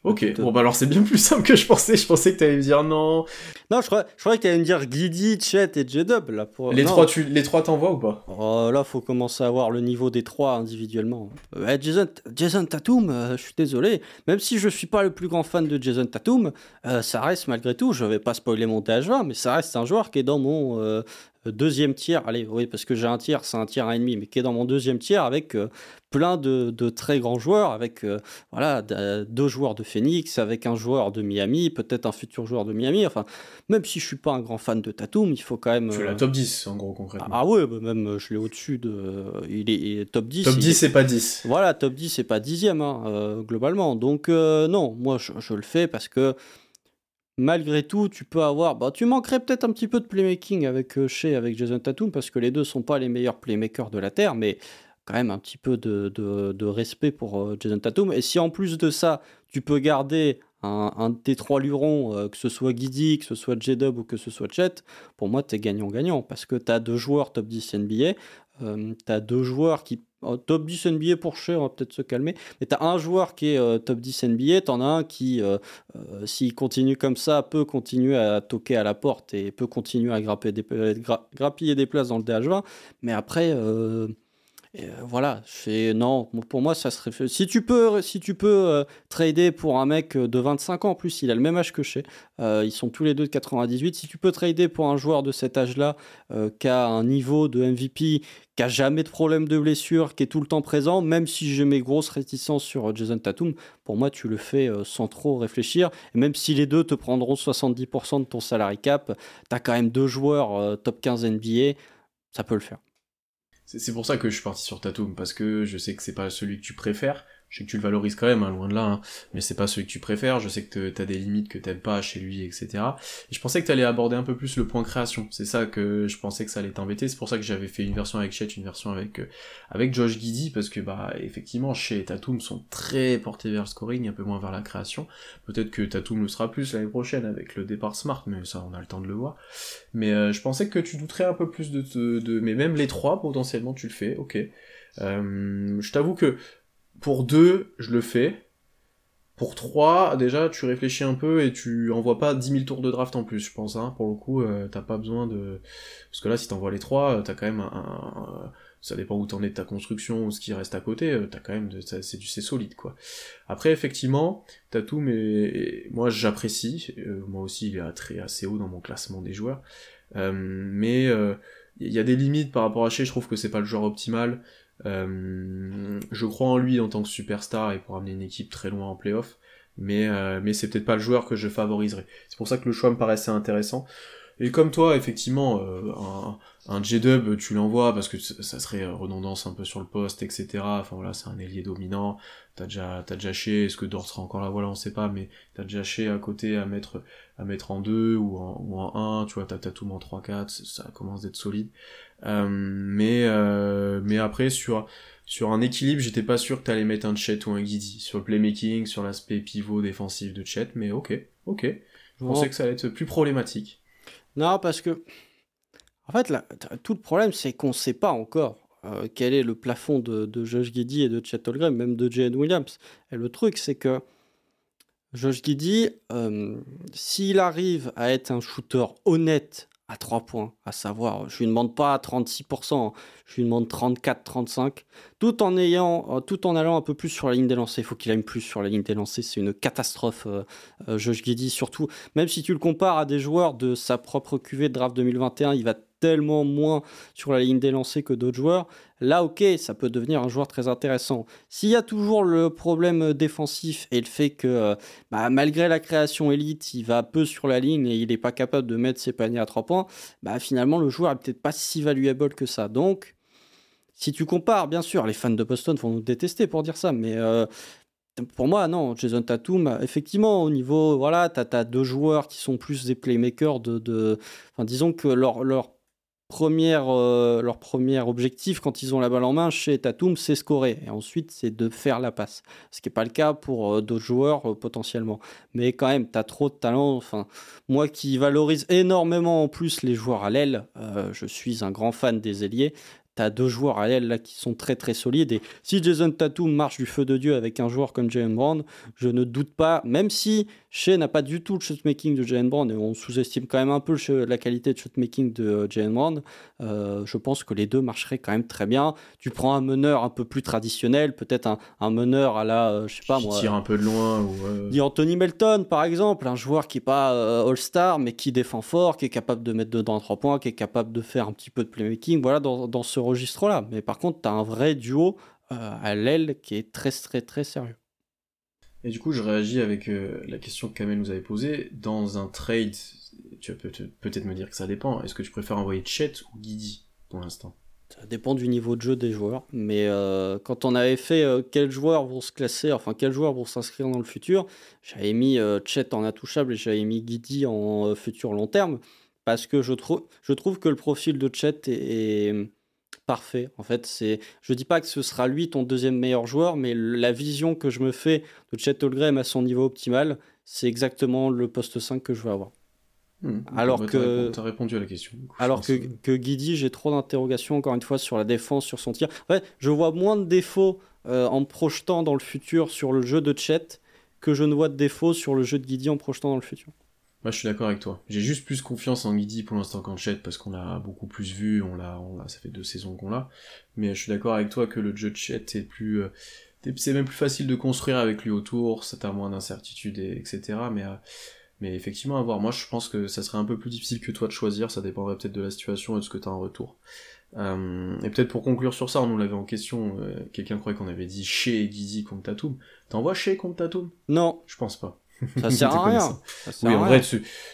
Ok, bon bah alors c'est bien plus simple que je pensais. Je pensais que t'allais me dire non. Non, je croyais, je croyais que t'allais me dire Guidi, Chet et J-Dub là. Pour... Les trois, tu, les trois t'envoies ou pas? Oh, Là, faut commencer à voir le niveau des trois individuellement. Euh, Jason, Jason Tatum, euh, je suis désolé. Même si je suis pas le plus grand fan de Jason Tatum, euh, ça reste malgré tout. Je vais pas spoiler mon TH20, mais ça reste un joueur qui est dans mon deuxième tiers, allez, oui, parce que j'ai un tiers, c'est un tiers et demi, mais qui est dans mon deuxième tiers avec euh, plein de, très grands joueurs, avec euh, voilà deux joueurs de Phoenix, avec un joueur de Miami, peut-être un futur joueur de Miami. Enfin, même si je suis pas un grand fan de Tatum, il faut quand même. Tu es la euh, top 10 en gros concrètement. Ah, ouais, bah, même je l'ai au-dessus de. Il est, top 10. Top 10 c'est pas 10. Voilà, top 10 c'est pas dixième hein, globalement. Donc non, moi je, je, le fais parce que malgré tout, tu peux avoir. Bah, tu manquerais peut-être un petit peu de playmaking avec euh, Shea, avec Jason Tatum, parce que les deux sont pas les meilleurs playmakers de la Terre, mais quand même un petit peu de, respect pour euh, Jason Tatum. Et si en plus de ça, tu peux garder un, un de tes trois lurons, euh, que ce soit Giddy, que ce soit J-Dub ou que ce soit Chet, pour moi, tu es gagnant-gagnant, parce que tu as deux joueurs top 10 NBA, tu as deux joueurs qui top 10 NBA pour cher, on va peut-être se calmer. Mais tu as un joueur qui est euh, top 10 NBA, tu en as un qui, euh, euh, s'il continue comme ça, peut continuer à toquer à la porte et peut continuer à grappiller des places dans le DH20. Mais après, voilà, non, pour moi, ça serait. Si tu peux, si tu peux trader pour un mec de 25 ans, en plus, il a le même âge que chez. ils sont tous les deux de 98. Si tu peux trader pour un joueur de cet âge-là, qui a un niveau de MVP qui a jamais de problème de blessure, qui est tout le temps présent, même si j'ai mes grosses réticences sur euh, Jason Tatum, pour moi tu le fais euh, sans trop réfléchir. Et même si les deux te prendront 70% de ton salary cap, tu as quand même deux joueurs euh, top 15 NBA, ça peut le faire. C'est pour ça que je suis parti sur Tatum, parce que je sais que c'est pas celui que tu préfères, je sais que tu le valorises quand même, hein, loin de là, hein, mais c'est pas celui que tu préfères, je sais que t'as des limites que t'aimes pas chez lui, etc. Et je pensais que t'allais aborder un peu plus le point création, c'est ça que je pensais que ça allait t'embêter, c'est pour ça que j'avais fait une version avec Chet, une version avec euh, avec Josh Giddy, parce que bah effectivement, chez Tatum sont très portés vers le scoring, un peu moins vers la création. Peut-être que Tatum le sera plus l'année prochaine avec le départ Smart, mais ça on a le temps de le voir. Mais euh, je pensais que tu douterais un peu plus de, de, de... mais même les trois potentiellement tu le fais, ok. Euh, je t'avoue que pour deux, je le fais. Pour trois, déjà, tu réfléchis un peu et tu envoies pas 10 000 tours de draft en plus, je pense. Hein. Pour le coup, euh, t'as pas besoin de... Parce que là, si t'envoies les trois, euh, t'as quand même un, Ça dépend où t'en es de ta construction ou ce qui reste à côté, euh, t'as quand même... De... C'est du solide, quoi. Après, effectivement, t'as tout, mais moi, j'apprécie. moi aussi, il est très, assez haut dans mon classement des joueurs. mais il y a des limites par rapport à chez, je trouve que c'est pas le joueur optimal. Euh, je crois en lui en tant que superstar et pour amener une équipe très loin en playoff, mais, euh, mais c'est peut-être pas le joueur que je favoriserais. C'est pour ça que le choix me paraissait intéressant. Et comme toi, effectivement, euh, un, un J-Dub, tu l'envoies parce que ça serait redondance un peu sur le poste, etc. Enfin voilà, c'est un ailier dominant. T'as déjà, t'as déjà chez, est-ce que Dort sera encore là, voilà, on sait pas, mais t'as déjà chez à côté à mettre, à mettre en 2 ou en, ou en 1, tu vois, t'as Tatum en 3-4, ça commence d'être solide. Euh, mais, euh, mais après, sur, sur un équilibre, j'étais pas sûr que t'allais mettre un Chet ou un Guidi. Sur le playmaking, sur l'aspect pivot défensif de Chet, mais ok, ok. Je pensais que ça allait être plus problématique. Non, parce que. En fait, là, tout le problème, c'est qu'on ne sait pas encore euh, quel est le plafond de, de Josh Giddy et de Chet Holmgren, même de Jalen Williams. Et le truc, c'est que Josh Giddy, euh, s'il arrive à être un shooter honnête à 3 points, à savoir, je lui demande pas 36%, je lui demande 34-35, tout en ayant, euh, tout en allant un peu plus sur la ligne des lancers. Il faut qu'il aille plus sur la ligne des lancers, c'est une catastrophe, euh, euh, Josh Giddy, surtout, même si tu le compares à des joueurs de sa propre QV de draft 2021, il va tellement moins sur la ligne des lancers que d'autres joueurs. Là, ok, ça peut devenir un joueur très intéressant. S'il y a toujours le problème défensif et le fait que, euh, bah, malgré la création élite, il va peu sur la ligne et il n'est pas capable de mettre ses paniers à 3 points, bah, finalement, le joueur est peut-être pas si valuable que ça. Donc, si tu compares, bien sûr, les fans de Boston vont nous détester pour dire ça, mais euh, pour moi, non, Jason Tatum, effectivement, au niveau, voilà, tu as, deux joueurs qui sont plus des playmakers de. disons que leur, leur première, euh, leur premier objectif quand ils ont la balle en main chez Tatum, c'est scorer. Et ensuite, c'est de faire la passe. Ce qui n'est pas le cas pour euh, d'autres joueurs euh, potentiellement. Mais quand même, tu as trop de talent. Enfin, moi qui valorise énormément en plus les joueurs à l'aile, je suis un grand fan des ailiers tu deux joueurs à l'aile là qui sont très très solides. Et si Jason Tatum marche du feu de Dieu avec un joueur comme Jalen Brown, je ne doute pas, même si Shea n'a pas du tout le shotmaking de Jalen Brown, et on sous-estime quand même un peu la qualité de shotmaking de euh, Jalen Brown, euh, je pense que les deux marcheraient quand même très bien. Tu prends un meneur un peu plus traditionnel, peut-être un, meneur à la, euh, je sais pas qui moi. tire un peu de loin. Ou, Dit Anthony Melton par exemple, un joueur qui n'est pas All-Star, mais qui défend fort, qui est capable de mettre dedans trois points, qui est capable de faire un petit peu de playmaking, voilà, dans, dans ce registre-là. Mais par contre, tu as un vrai duo euh, à l'aile qui est très, très, très sérieux. Et du coup, je réagis avec euh, la question que Kamel nous avait posée. Dans un trade, tu vas peut-être me dire que ça dépend. Est-ce que tu préfères envoyer Chet ou Guidi pour l'instant? Ça dépend du niveau de jeu des joueurs, mais euh, quand on avait fait quels joueurs vont se classer, enfin quels joueurs vont s'inscrire dans le futur, j'avais mis Chet en intouchable et j'avais mis Guidi en futur long terme, parce que je trouve que le profil de Chet est, parfait. En fait, c'est, je dis pas que ce sera lui ton deuxième meilleur joueur, mais la vision que je me fais de Chet Holmgren à son niveau optimal, c'est exactement le poste 5 que je veux avoir. Hmm. alors bah, que tu as répondu à la question. alors que, que Guidi, j'ai trop d'interrogations encore une fois sur la défense, sur son tir. En fait, je vois moins de défauts euh, en projetant dans le futur sur le jeu de Chet que je ne vois de défauts sur le jeu de Guidi en projetant dans le futur. Moi, je suis d'accord avec toi. J'ai juste plus confiance en Guidi pour l'instant qu'en Chet parce qu'on l'a beaucoup plus vu, on l'a, on l'a, ça fait deux saisons qu'on l'a. Mais je suis d'accord avec toi que le jeu de Chet est plus, euh, c'est même plus facile de construire avec lui autour, ça t'a moins d'incertitude, etc. Mais, euh, mais effectivement, à voir. Moi, je pense que ça serait un peu plus difficile que toi de choisir, ça dépendrait peut-être de la situation et de ce que t'as en retour. Euh, et peut-être pour conclure sur ça, on nous l'avait en question, quelqu'un croyait qu'on avait dit chez Guidi contre Tatum. T'envoies chez contre Tatum? Non. Je pense pas. (laughs) Ça sert à rien. oui, en vrai,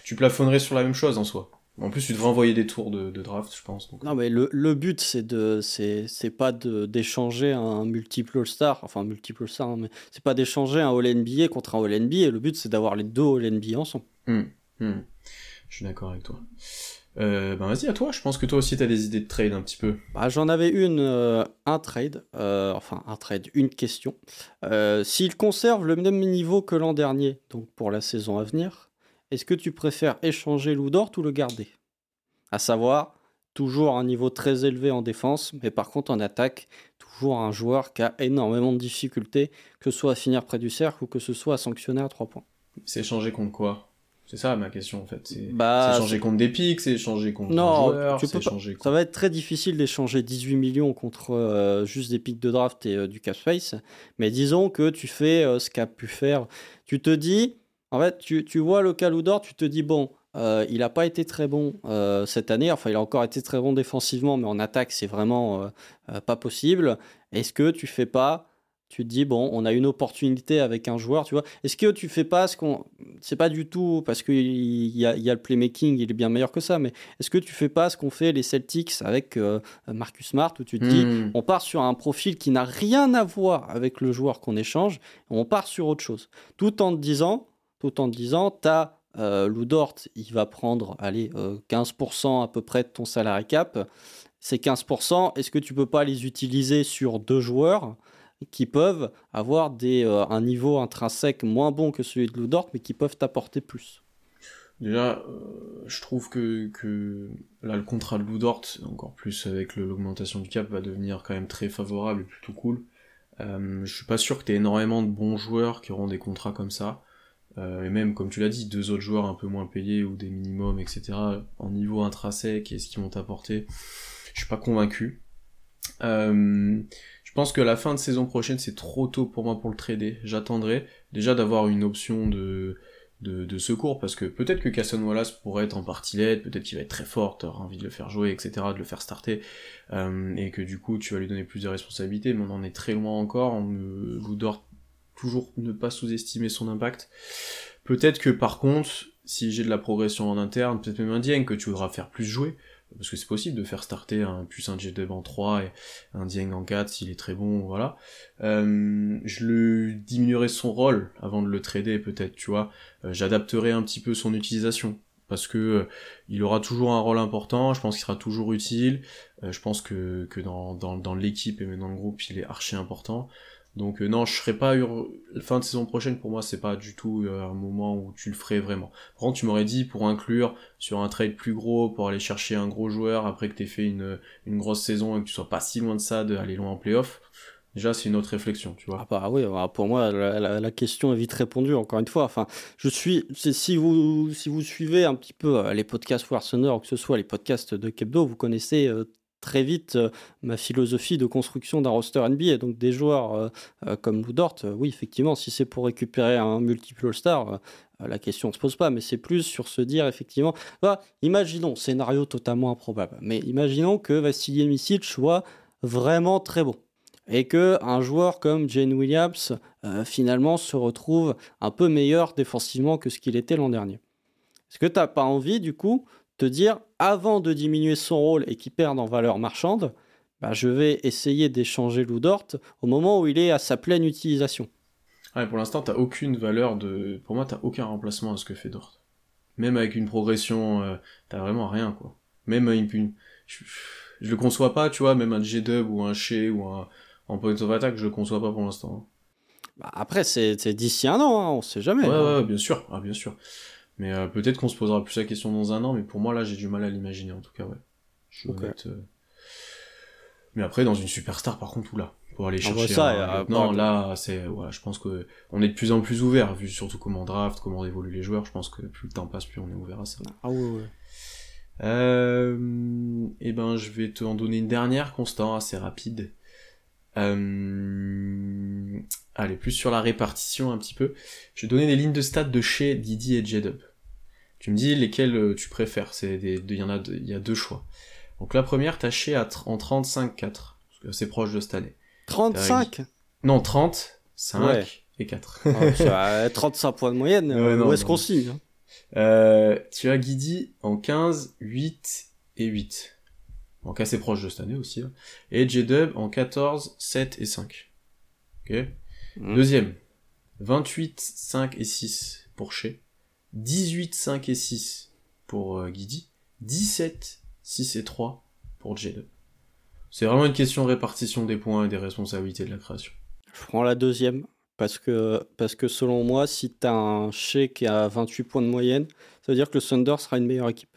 tu, plafonnerais sur la même chose en soi. En plus, tu devrais envoyer des tours de, draft, je pense. Non, mais le, le but, c'est de, c'est, pas d'échanger un multiple All-Star, enfin multiple All-Star, hein, mais c'est pas d'échanger un All-NBA contre un All-NBA. Le but, c'est d'avoir les deux All-NBA ensemble. Hum, hum. Je suis d'accord avec toi. Euh, ben vas-y à toi, je pense que toi aussi tu as des idées de trade un petit peu. Bah, J'en avais une, euh, un trade, euh, enfin un trade, une question. S'il conserve le même niveau que l'an dernier, donc pour la saison à venir, est-ce que tu préfères échanger Loudort ou le garder? À savoir, toujours un niveau très élevé en défense, mais par contre en attaque, toujours un joueur qui a énormément de difficultés, que ce soit à finir près du cercle ou que ce soit à sanctionner à 3 points. C'est échanger contre quoi? C'est ça ma question en fait. C'est bah, échanger contre des pics, c'est échanger contre non, joueurs, tu peux Ça va être très difficile d'échanger 18 millions contre euh, juste des pics de draft et euh, du cap space. Mais disons que tu fais euh, ce qu'a pu faire. Tu te dis, en fait, tu, tu vois le Caloudor, tu te dis, bon, il n'a pas été très bon cette année. Enfin, il a encore été très bon défensivement, mais en attaque, c'est vraiment pas possible. Est-ce que tu fais pas tu te dis bon, on a une opportunité avec un joueur, tu vois. Est-ce que tu fais pas ce qu'on, c'est pas du tout parce qu'il y a, y a le playmaking, il est bien meilleur que ça, mais est-ce que tu fais pas ce qu'ont fait les Celtics avec euh, Marcus Smart où tu te dis Hmm. on part sur un profil qui n'a rien à voir avec le joueur qu'on échange, on part sur autre chose, tout en te disant, tout en te disant, t'as euh, Lou Dort, il va prendre, allez, euh, 15% à peu près de ton salarié cap. Ces 15%, est-ce que tu peux pas les utiliser sur deux joueurs qui peuvent avoir des, euh, un niveau intrinsèque moins bon que celui de Lou Dort, mais qui peuvent t'apporter plus Déjà, euh, je trouve que, là, le contrat de Lou Dort, encore plus avec l'augmentation du cap, va devenir quand même très favorable et plutôt cool. Euh, je suis pas sûr que t'aies énormément de bons joueurs qui auront des contrats comme ça. Euh, et même, comme tu l'as dit, deux autres joueurs un peu moins payés ou des minimums, etc. En niveau intrinsèque et ce qu'ils vont t'apporter, je suis pas convaincu. Euh, pense que la fin de saison prochaine, c'est trop tôt pour moi pour le trader. J'attendrai déjà d'avoir une option de, de, secours, parce que peut-être que Casson Wallace pourrait être en partie l'aide, peut-être qu'il va être très fort, t'auras envie de le faire jouer, etc., de le faire starter, euh, et que du coup tu vas lui donner plus de responsabilités, mais on en est très loin encore, on ne, Lou Dort toujours ne pas sous-estimer son impact. Peut-être que par contre, si j'ai de la progression en interne, peut-être même un Dieng que tu voudras faire plus jouer, parce que c'est possible de faire starter un puissant J-Dub en 3 et un Dieng en 4 s'il est très bon, voilà. Euh, je le diminuerai son rôle avant de le trader peut-être, tu vois. Euh, J'adapterai un petit peu son utilisation parce que euh, il aura toujours un rôle important, je pense qu'il sera toujours utile, euh, je pense que, que dans, dans, dans l'équipe et même dans le groupe il est archi important. Donc euh, non, je serais pas heureux. Fin de saison prochaine pour moi c'est pas du tout euh, un moment où tu le ferais vraiment. Par contre tu m'aurais dit pour inclure sur un trade plus gros, pour aller chercher un gros joueur après que t'aies fait une, une grosse saison et que tu sois pas si loin de ça d'aller loin en playoff. Déjà c'est une autre réflexion, tu vois. Ah bah oui, bah pour moi la, question est vite répondue. Encore une fois, enfin, je suis, si vous si vous suivez un petit peu euh, les podcasts Warsener ou que ce soit les podcasts de Kebdo, vous connaissez très vite euh, ma philosophie de construction d'un roster NBA. Donc des joueurs euh, euh, comme Lou Dort, oui effectivement, si c'est pour récupérer un multiple All-Star, la question ne se pose pas. Mais c'est plus sur se dire effectivement, bah, imaginons scénario totalement improbable, mais imaginons que Vassili Misic soit vraiment très bon et que un joueur comme Jane Williams finalement se retrouve un peu meilleur défensivement que ce qu'il était l'an dernier. Est-ce que tu n'as pas envie du coup te dire avant de diminuer son rôle et qu'il perde en valeur marchande, bah, je vais essayer d'échanger Lou Dort au moment où il est à sa pleine utilisation. Ouais, pour l'instant, t'as aucune valeur de. Pour moi, t'as aucun remplacement à ce que fait Dort. Même avec une progression, euh, t'as vraiment rien, quoi. Même une- Je, je le conçois pas, tu vois, même un J-Dub ou un Shea ou un. En point of attack, je le conçois pas pour l'instant. Bah, après, c'est c'est d'ici un an, hein, on sait jamais. Ouais, hein. ouais, bien sûr, ah, bien sûr. Mais euh, peut-être qu'on se posera plus la question dans un an, mais pour moi, là, j'ai du mal à l'imaginer, en tout cas, ouais. Je suis Ok. honnête, euh. Mais après, dans une superstar, par contre, oula. Pour aller chercher ça, un euh, là, c'est, voilà, je pense que on est de plus en plus ouvert, vu surtout comment on draft, comment évoluent les joueurs, je pense que plus le temps passe, plus on est ouvert à ça. Ah ouais, ouais. Euh, et ben, je vais te en donner une dernière, Constant, assez rapide. Euh, allez, plus sur la répartition un petit peu. Je vais donner des lignes de stats de chez Didi et J-Dub. Tu me dis lesquelles euh, tu préfères. C'est des, il y en a, deux- il y a deux choix. Donc la première, t'as chez à en 35-4, parce que c'est proche de cette année. 35 Non, 30, 5 Ouais. et 4. Ah, ça, (laughs) 35 points de moyenne, Ouais, euh, non, où est-ce qu'on signe hein Euh, tu as Guidi en 15, 8 et 8. Donc assez proche de cette année aussi. hein. Et J-Dub en 14, 7 et 5. Ok? Mhm. Deuxième, 28, 5 et 6 pour Shea. 18, 5 et 6 pour euh, Guidi. 17, 6 et 3 pour J-Dub. C'est vraiment une question de répartition des points et des responsabilités de la création. Je prends la deuxième. Parce que, parce que selon moi, si tu as un Shea qui a 28 points de moyenne, ça veut dire que le Thunder sera une meilleure équipe,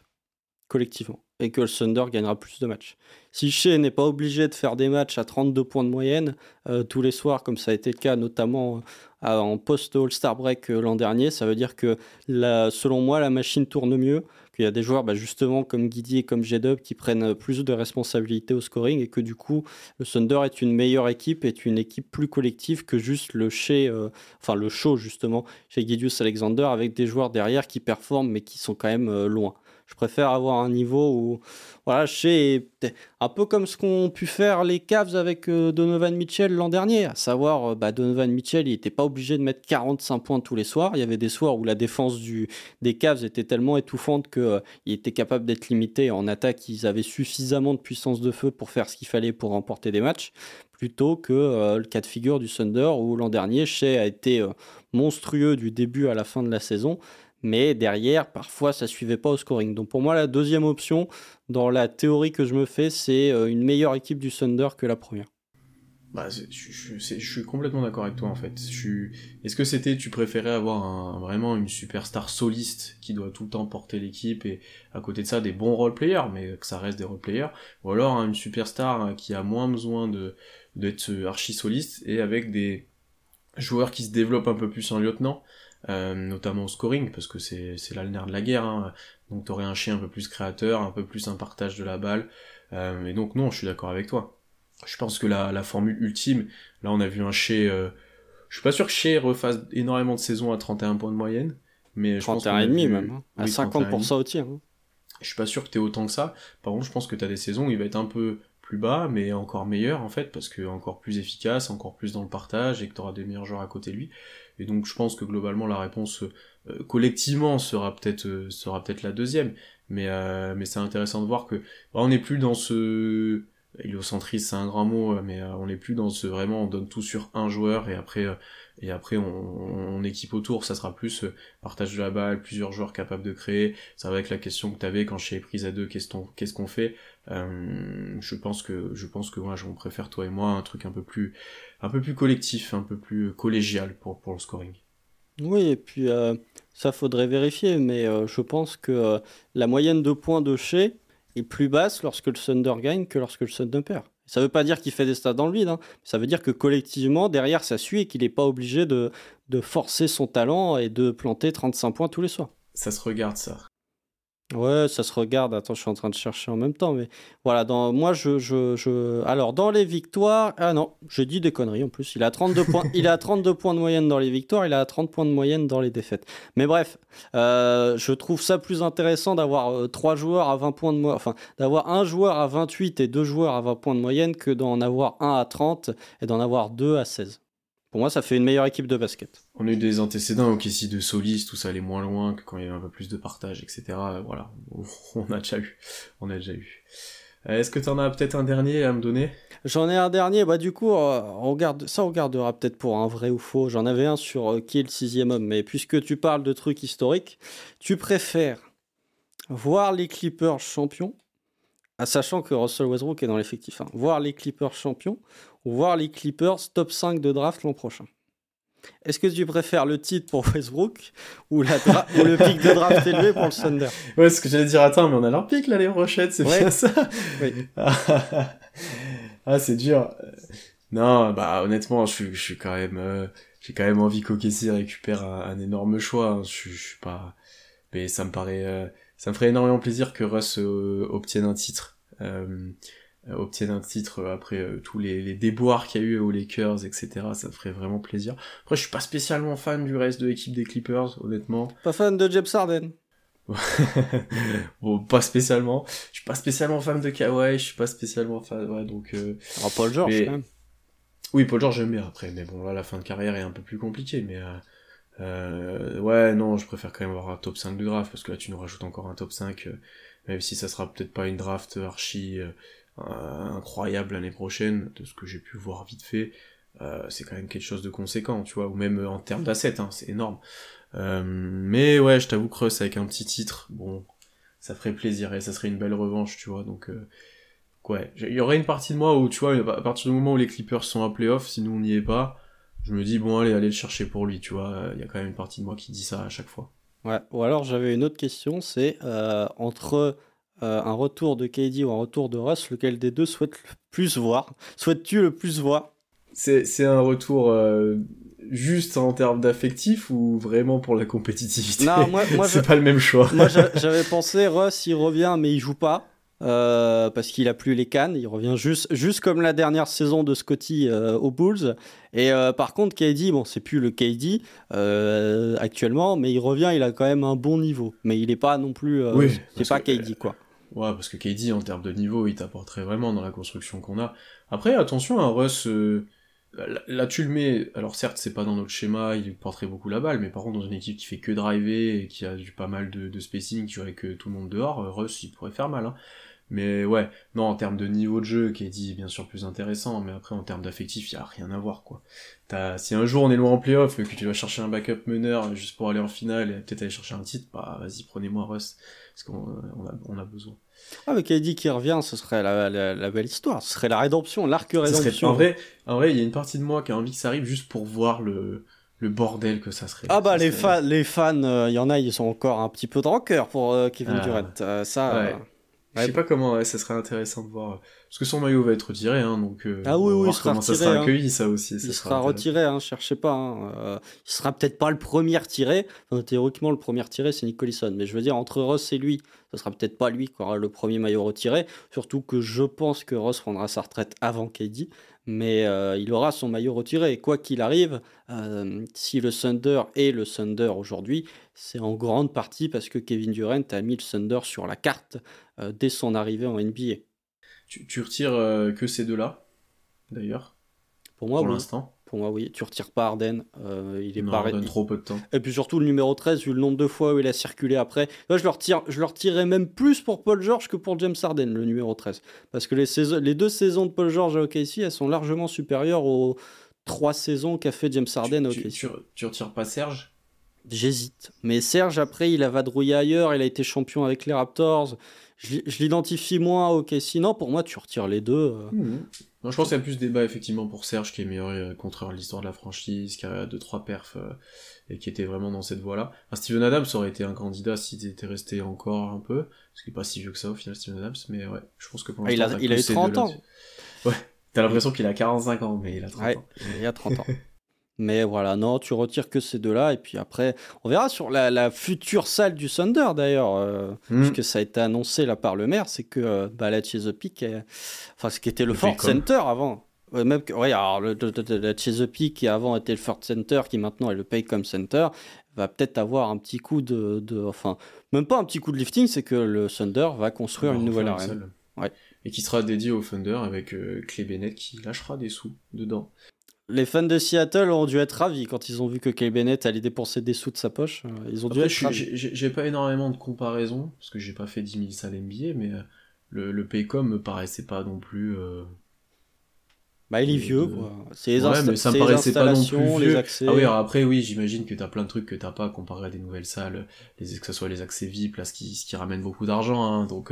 collectivement. Et que le Thunder gagnera plus de matchs. Si Shea n'est pas obligé de faire des matchs à 32 points de moyenne euh, tous les soirs, comme ça a été le cas notamment euh, en post-All-Star Break euh, l'an dernier, ça veut dire que selon moi, la machine tourne mieux, qu'il y a des joueurs bah, justement comme Guidi et comme J-Dub qui prennent plus de responsabilités au scoring et que du coup, le Thunder est une meilleure équipe, est une équipe plus collective que juste le euh, enfin le show justement chez Gideus Alexander avec des joueurs derrière qui performent mais qui sont quand même loin. Je préfère avoir un niveau où, voilà, je un peu comme ce qu'ont pu faire les Cavs avec euh, Donovan Mitchell l'an dernier, à savoir, euh, bah, Donovan Mitchell, il n'était pas obligé de mettre 45 points tous les soirs. Il y avait des soirs où la défense des Cavs était tellement étouffante qu'il euh, était capable d'être limité. En attaque, ils avaient suffisamment de puissance de feu pour faire ce qu'il fallait pour remporter des matchs, plutôt que le cas de figure du Thunder où l'an dernier, Shea a été monstrueux du début à la fin de la saison mais derrière, parfois, ça suivait pas au scoring. Donc pour moi, la deuxième option, dans la théorie que je me fais, c'est euh, une meilleure équipe du Thunder que la première. Bah, je, suis complètement d'accord avec toi en fait. Est-ce que c'était, tu préférais avoir vraiment une superstar soliste qui doit tout le temps porter l'équipe et à côté de ça des bons role players, mais que ça reste des role players, ou alors hein, une superstar qui a moins besoin d'être archi soliste et avec des joueurs qui se développent un peu plus en lieutenant? Euh, notamment au scoring, parce que c'est là le nerf de la guerre. Hein. Donc t'aurais un chien un peu plus créateur, un peu plus un partage de la balle. Euh, et donc non, je suis d'accord avec toi. Je pense que la, la formule ultime, là on a vu un chez... Euh, je suis pas sûr que chez refasse énormément de saisons à 31 points de moyenne. Mais 31 et demi même, hein. à 50% au tir. Hein. Je suis pas sûr que t'es autant que ça. Par contre, je pense que t'as des saisons où il va être un peu plus bas, mais encore meilleur en fait, parce que encore plus efficace, encore plus dans le partage, et que t'auras des meilleurs joueurs à côté de lui. Et donc je pense que globalement la réponse euh, collectivement sera peut-être euh, sera peut-être la deuxième. Mais euh, mais c'est intéressant de voir que bah, on n'est plus dans ce héliocentrisme, c'est un grand mot, mais on n'est plus dans ce vraiment on donne tout sur un joueur et après et après on, on, équipe autour, ça sera plus partage de la balle, plusieurs joueurs capables de créer. Ça va être la question que tu avais quand chez prise à deux, qu'est-ce qu'on fait? Je pense que je pense que moi je préfère toi et moi un truc un peu plus un peu plus collectif, un peu plus collégial pour, pour le scoring. Oui, et puis euh, ça faudrait vérifier, mais euh, je pense que euh, la moyenne de points de chez est plus basse lorsque le Thunder gagne que lorsque le Thunder perd. Ça ne veut pas dire qu'il fait des stats dans le vide, hein. ça veut dire que collectivement, derrière, ça suit et qu'il n'est pas obligé de, de forcer son talent et de planter 35 points tous les soirs. Ça se regarde, ça. Ouais, ça se regarde. Attends, je suis en train de chercher en même temps. Mais voilà, dans, moi, je, je, je... Alors, dans les victoires. Ah non, je dis des conneries en plus. Il a 32 points, il a 32 points de moyenne dans les victoires, il a 30 points de moyenne dans les défaites. Mais bref, euh, je trouve ça plus intéressant d'avoir euh, joueurs à 20 points de moyenne. Enfin, d'avoir un joueur à 28 et deux joueurs à 20 points de moyenne que d'en avoir un à 30 et d'en avoir deux à 16. Pour moi, ça fait une meilleure équipe de basket. On a eu des antécédents au Kessie de Solis, tout ça allait moins loin que quand il y avait un peu plus de partage, etc. Voilà, (laughs) on a déjà eu. On a déjà eu. Euh, est-ce que tu en as peut-être un dernier à me donner? J'en ai un dernier, bah du coup, euh, on ça on gardera peut-être pour un vrai ou faux. J'en avais un sur euh, qui est le sixième homme, mais puisque tu parles de trucs historiques, tu préfères voir les Clippers champions, à sachant que Russell Westbrook est dans l'effectif, hein, voir les Clippers champions voir les Clippers top 5 de draft l'an prochain. Est-ce que tu préfères le titre pour Westbrook ou, la le pic de draft élevé pour le Thunder? (laughs) Ouais, ce que j'allais dire, attends, mais on a leur pic là, les rochettes, c'est bien ça oui. (laughs) Ah, c'est dur. Non, bah honnêtement, je suis, je suis quand même, euh, j'ai quand même envie qu'Okessi récupère un, énorme choix. Hein. Je, je, suis pas, mais ça me paraît, euh, ça me ferait énormément plaisir que Russ euh, obtienne un titre. Euh, obtiennent un titre après euh, tous les, les déboires qu'il y a eu aux Lakers, etc. Ça ferait vraiment plaisir. Après, je suis pas spécialement fan du reste de l'équipe des Clippers, honnêtement. Pas fan de James Harden (laughs) bon, pas spécialement. Je suis pas spécialement fan de Kawhi, je suis pas spécialement fan, ouais, donc... Euh... Alors, Paul George, même. Oui, Paul George, j'aime bien après, mais bon, là, la fin de carrière est un peu plus compliquée, mais... Euh... Euh, ouais, non, je préfère quand même avoir un top 5 de draft, parce que là, tu nous rajoutes encore un top 5, euh, même si ça sera peut-être pas une draft archi euh, incroyable l'année prochaine, de ce que j'ai pu voir vite fait, euh, c'est quand même quelque chose de conséquent, tu vois, ou même en termes d'assets, hein, c'est énorme. Euh, mais ouais, je t'avoue que avec un petit titre, bon, ça ferait plaisir et ça serait une belle revanche, tu vois, donc ouais, il y aurait une partie de moi où, tu vois, à partir du moment où les Clippers sont à playoff, si nous on n'y est pas, je me dis, bon, allez, allez le chercher pour lui, tu vois, il y a quand même une partie de moi qui dit ça à chaque fois. Ouais, ou alors j'avais une autre question, c'est entre euh, un retour de KD ou un retour de Russ, lequel des deux souhaite le plus voir? Souhaites-tu le plus voir? C'est un retour euh, juste en termes d'affectif ou vraiment pour la compétitivité? Non, moi, moi (laughs) c'est pas le même choix. moi j'avais pensé Russ il revient mais il joue pas. Euh, parce qu'il a plus les cannes. Il revient juste, juste comme la dernière saison de Scotty euh, aux Bulls. Et euh, par contre, KD, bon, c'est plus le KD actuellement, mais il revient, il a quand même un bon niveau. Mais il n'est pas non plus. oui, c'est pas KD, quoi. Ouais, parce que KD, en termes de niveau, il t'apporterait vraiment dans la construction qu'on a. Après, attention, un hein, Russ. Là, tu le mets, alors certes, c'est pas dans notre schéma, il porterait beaucoup la balle, mais par contre, dans une équipe qui fait que driver et qui a du pas mal de, de spacing, qui aurait que tout le monde dehors, Russ, il pourrait faire mal. Hein. Mais ouais, non, en termes de niveau de jeu, qui est dit bien sûr plus intéressant, mais après en termes d'affectif, il y a rien à voir quoi. As, si un jour on est loin en playoff, que tu vas chercher un backup meneur juste pour aller en finale et peut-être aller chercher un titre, bah vas-y, prenez-moi Russ, parce qu'on on a, on a, besoin. Ah, mais KD qui revient, ce serait la, la, belle histoire, ce serait la rédemption, l'arc rédemption. en vrai, en vrai, il y a une partie de moi qui a envie que ça arrive juste pour voir le, le bordel que ça serait. Ah bah les, fans, les fans, il y en a, ils sont encore un petit peu de rancœur pour euh, Kevin ah. Durant. Euh, ça. Je sais pas comment, ça serait intéressant de voir. Parce que son maillot va être retiré, hein, donc euh, ah oui, oui, comment ça sera hein. accueilli, ça aussi. il sera, retiré, hein, cherchez pas. Hein. Euh, il sera peut-être pas le premier retiré. théoriquement, le premier retiré, c'est Nick Mais je veux dire, entre Ross et lui, ce sera peut-être pas lui qui aura le premier maillot retiré. Surtout que je pense que Ross prendra sa retraite avant KD mais euh, il aura son maillot retiré. Et quoi qu'il arrive, euh, si le Thunder est le Thunder aujourd'hui, c'est en grande partie parce que Kevin Durant a mis le Thunder sur la carte dès son arrivée en NBA. Tu, retires que ces deux-là, d'ailleurs? Pour moi, pour l'instant? Pour moi, oui. Tu retires pas Arden. Euh, il est non, pas trop peu de temps. Et puis surtout, le numéro 13, vu le nombre de fois où il a circulé après. Je le, retire, je le retirerais même plus pour Paul George que pour James Harden, le numéro 13. Parce que les, saisons, les deux saisons de Paul George à OKC, elles sont largement supérieures aux trois saisons qu'a fait James Harden à OKC. Tu, tu, retires pas Serge? J'hésite. Mais Serge, après, il a vadrouillé ailleurs. Il a été champion avec les Raptors. Je, l'identifie moins à OKC. Non, pour moi, tu retires les deux. Euh. Mmh. Non, je pense qu'il y a plus de débat effectivement pour Serge qui est meilleur euh, contreur de l'histoire de la franchise, qui a 2-3 perfs euh, et qui était vraiment dans cette voie-là. Steven Adams aurait été un candidat s'il était resté encore un peu, parce qu'il n'est pas si vieux que ça au final Steven Adams, mais ouais, je pense que pour ah, il a, il a eu 30 ans. Ouais, t'as l'impression qu'il a 45 ans, mais il a 30 ouais, ans. Il a 30 ans. (laughs) Mais voilà, non, tu retires que ces deux-là. Et puis après, on verra sur la, future salle du Thunder d'ailleurs, euh, mm. puisque ça a été annoncé là par le maire, c'est que euh, bah, la Chesapeake, enfin ce qui était le, Fort Center avant. même que, oui, alors le, la Chesapeake qui avant était le Fort Center, qui maintenant est le Paycom Center, va peut-être avoir un petit coup de, Enfin, même pas un petit coup de lifting, c'est que le Thunder va construire une nouvelle arène. Ouais. Et qui sera dédié au Thunder avec euh, Clay Bennett qui lâchera des sous dedans. Les fans de Seattle ont dû être ravis quand ils ont vu que Kay Bennett allait dépenser des sous de sa poche. Euh, ils ont dû être ravis. J'ai pas énormément de comparaisons, parce que j'ai pas fait 10 000 salles NBA, mais euh, le, le Paycom me paraissait pas non plus. Euh, bah, il est vieux, quoi. C'est les, ouais, mais ça me paraissait pas non plus vieux. accès. Ah oui, alors après, oui, j'imagine que t'as plein de trucs que t'as pas comparé à des nouvelles salles, les, que ce soit les accès VIP, là, ce qui, ce qui ramène beaucoup d'argent, hein, donc,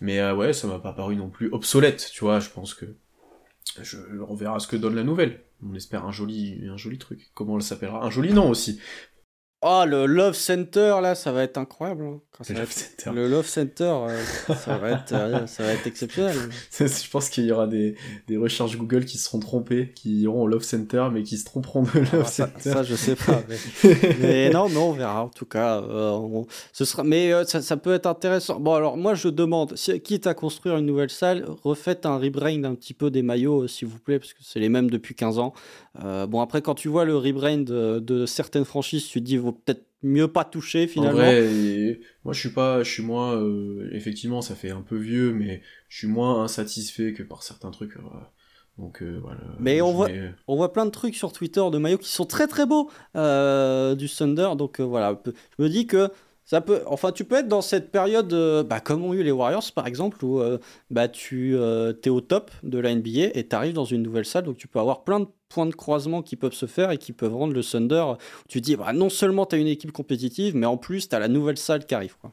mais ouais, ça m'a pas paru non plus obsolète, tu vois, je pense que je, on verra ce que donne la nouvelle. On espère un joli, un joli truc. Comment elle s'appellera? Un joli nom aussi. Oh, le Love Center, là, ça va être incroyable. Hein, le, Love Center. le Love Center, euh, ça, va être, euh, ça va être exceptionnel. (laughs) je pense qu'il y aura des, des, recherches Google qui seront trompées, qui iront au Love Center, mais qui se tromperont de Love ah, Center. Ça, je sais pas. Mais, (laughs) non, mais on verra, en tout cas. Euh, ce sera... Mais ça, ça, peut être intéressant. Bon, alors, moi, je demande, si, quitte à construire une nouvelle salle, refaites un rebrand un petit peu des maillots, s'il vous plaît, parce que c'est les mêmes depuis 15 ans. bon, après, quand tu vois le rebrand de, de certaines franchises, tu te dis, peut-être mieux pas toucher finalement. moi je suis pas, je suis moins, euh, effectivement ça fait un peu vieux, mais je suis moins insatisfait que par certains trucs. Euh, donc euh, voilà. Mais on voit, on voit plein de trucs sur Twitter de maillots qui sont très très beaux du Thunder, donc voilà. Je me dis que ça peut, enfin, tu peux être dans cette période, bah, comme ont eu les Warriors par exemple, où bah, tu es au top de la NBA et tu arrives dans une nouvelle salle, donc tu peux avoir plein de points de croisement qui peuvent se faire et qui peuvent rendre le Thunder. Tu dis, bah, non seulement tu une équipe compétitive, mais en plus tu la nouvelle salle qui arrive. Quoi.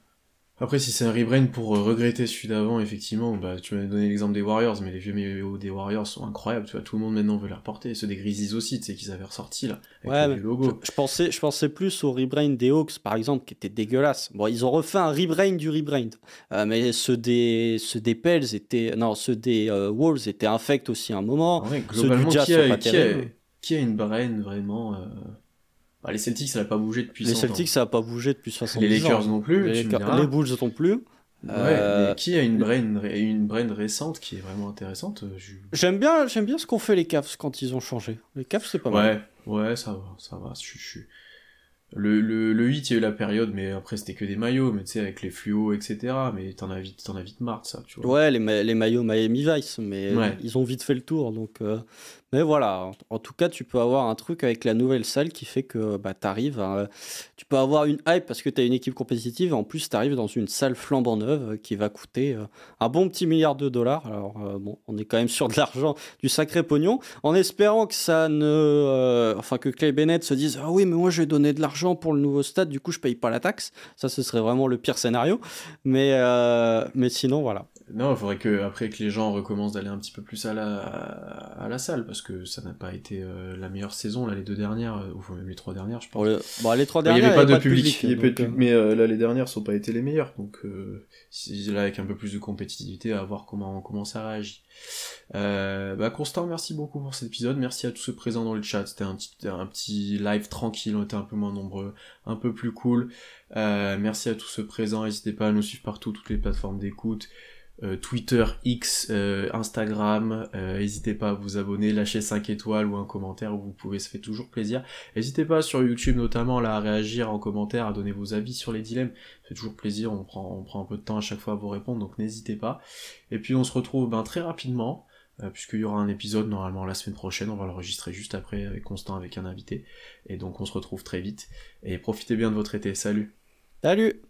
Après, si c'est un rebrain pour euh, regretter celui d'avant, effectivement, bah, tu m'as donné l'exemple des Warriors, mais les vieux médias des Warriors sont incroyables, tu vois, tout le monde maintenant veut les reporter, ceux des Grizzlies aussi, tu sais, qu'ils avaient ressorti, là, avec le logo. Je, pensais, je pensais plus au rebrain des Hawks, par exemple, qui était dégueulasse. Bon, ils ont refait un rebrain du rebrain, euh, mais ceux des, ceux des Pels étaient, non, ceux des euh, Wolves étaient infects aussi à un moment. globalement, ceux du qui, a, qui, a, qui a une brain vraiment, bah, les Celtics, ça n'a pas bougé depuis Les Celtics, ça n'a pas bougé depuis 70 ans. Les Lakers non plus. Les, les Bulls non plus. Ouais, qui a une brain, une brain récente qui est vraiment intéressante J'aime bien, j'aime bien ce qu'ont fait les Cavs quand ils ont changé. Les Cavs, c'est pas mal. Ouais, ça va, ça va. Je, je, le, le, le hit, il y a eu la période, mais après c'était que des maillots, mais tu sais, avec les fluos, etc. Mais t'en as vite, t'en as vite marre ça, tu vois. Ouais, les, les maillots Miami Vice, mais ils ont vite fait le tour, donc. Euh, mais voilà, en, tout cas, tu peux avoir un truc avec la nouvelle salle qui fait que bah, t'arrives à, Tu peux avoir une hype parce que t'as une équipe compétitive, en plus t'arrives dans une salle flambant neuve qui va coûter euh, un bon petit milliard de dollars. Alors euh, bon, on est quand même sur de l'argent, du sacré pognon, en espérant que ça ne. enfin, que Clay Bennett se dise Ah oui, mais moi je vais donner de l'argent pour le nouveau stade, du coup je paye pas la taxe. Ça, ce serait vraiment le pire scénario. Euh, mais sinon, voilà. Non, il faudrait que après que les gens recommencent d'aller un petit peu plus à la, à la salle, parce que ça n'a pas été euh, la meilleure saison, là, les deux dernières, euh, ou même les trois dernières, je pense. Bon, les trois dernières, il n'y avait pas de public, mais là, les dernières sont pas été les meilleures, donc là, avec un peu plus de compétitivité, à voir comment, comment ça réagit. Euh, bah Constant, merci beaucoup pour cet épisode. Merci à tous ceux présents dans le chat. C'était un petit, un petit live tranquille. On était un peu moins nombreux, un peu plus cool. Euh, merci à tous ceux présents. N'hésitez pas à nous suivre partout, toutes les plateformes d'écoute. Euh, Twitter, X, euh, Instagram. Euh, n'hésitez pas à vous abonner, lâcher 5 étoiles ou un commentaire où vous pouvez, ça fait toujours plaisir. N'hésitez pas sur YouTube notamment là, à réagir en commentaire, à donner vos avis sur les dilemmes. Ça fait toujours plaisir, on prend, on prend un peu de temps à chaque fois à vous répondre, donc n'hésitez pas. Et puis on se retrouve ben, très rapidement, puisqu'il y aura un épisode normalement la semaine prochaine, on va l'enregistrer juste après avec Constant avec un invité. Et donc on se retrouve très vite. Et profitez bien de votre été, salut Salut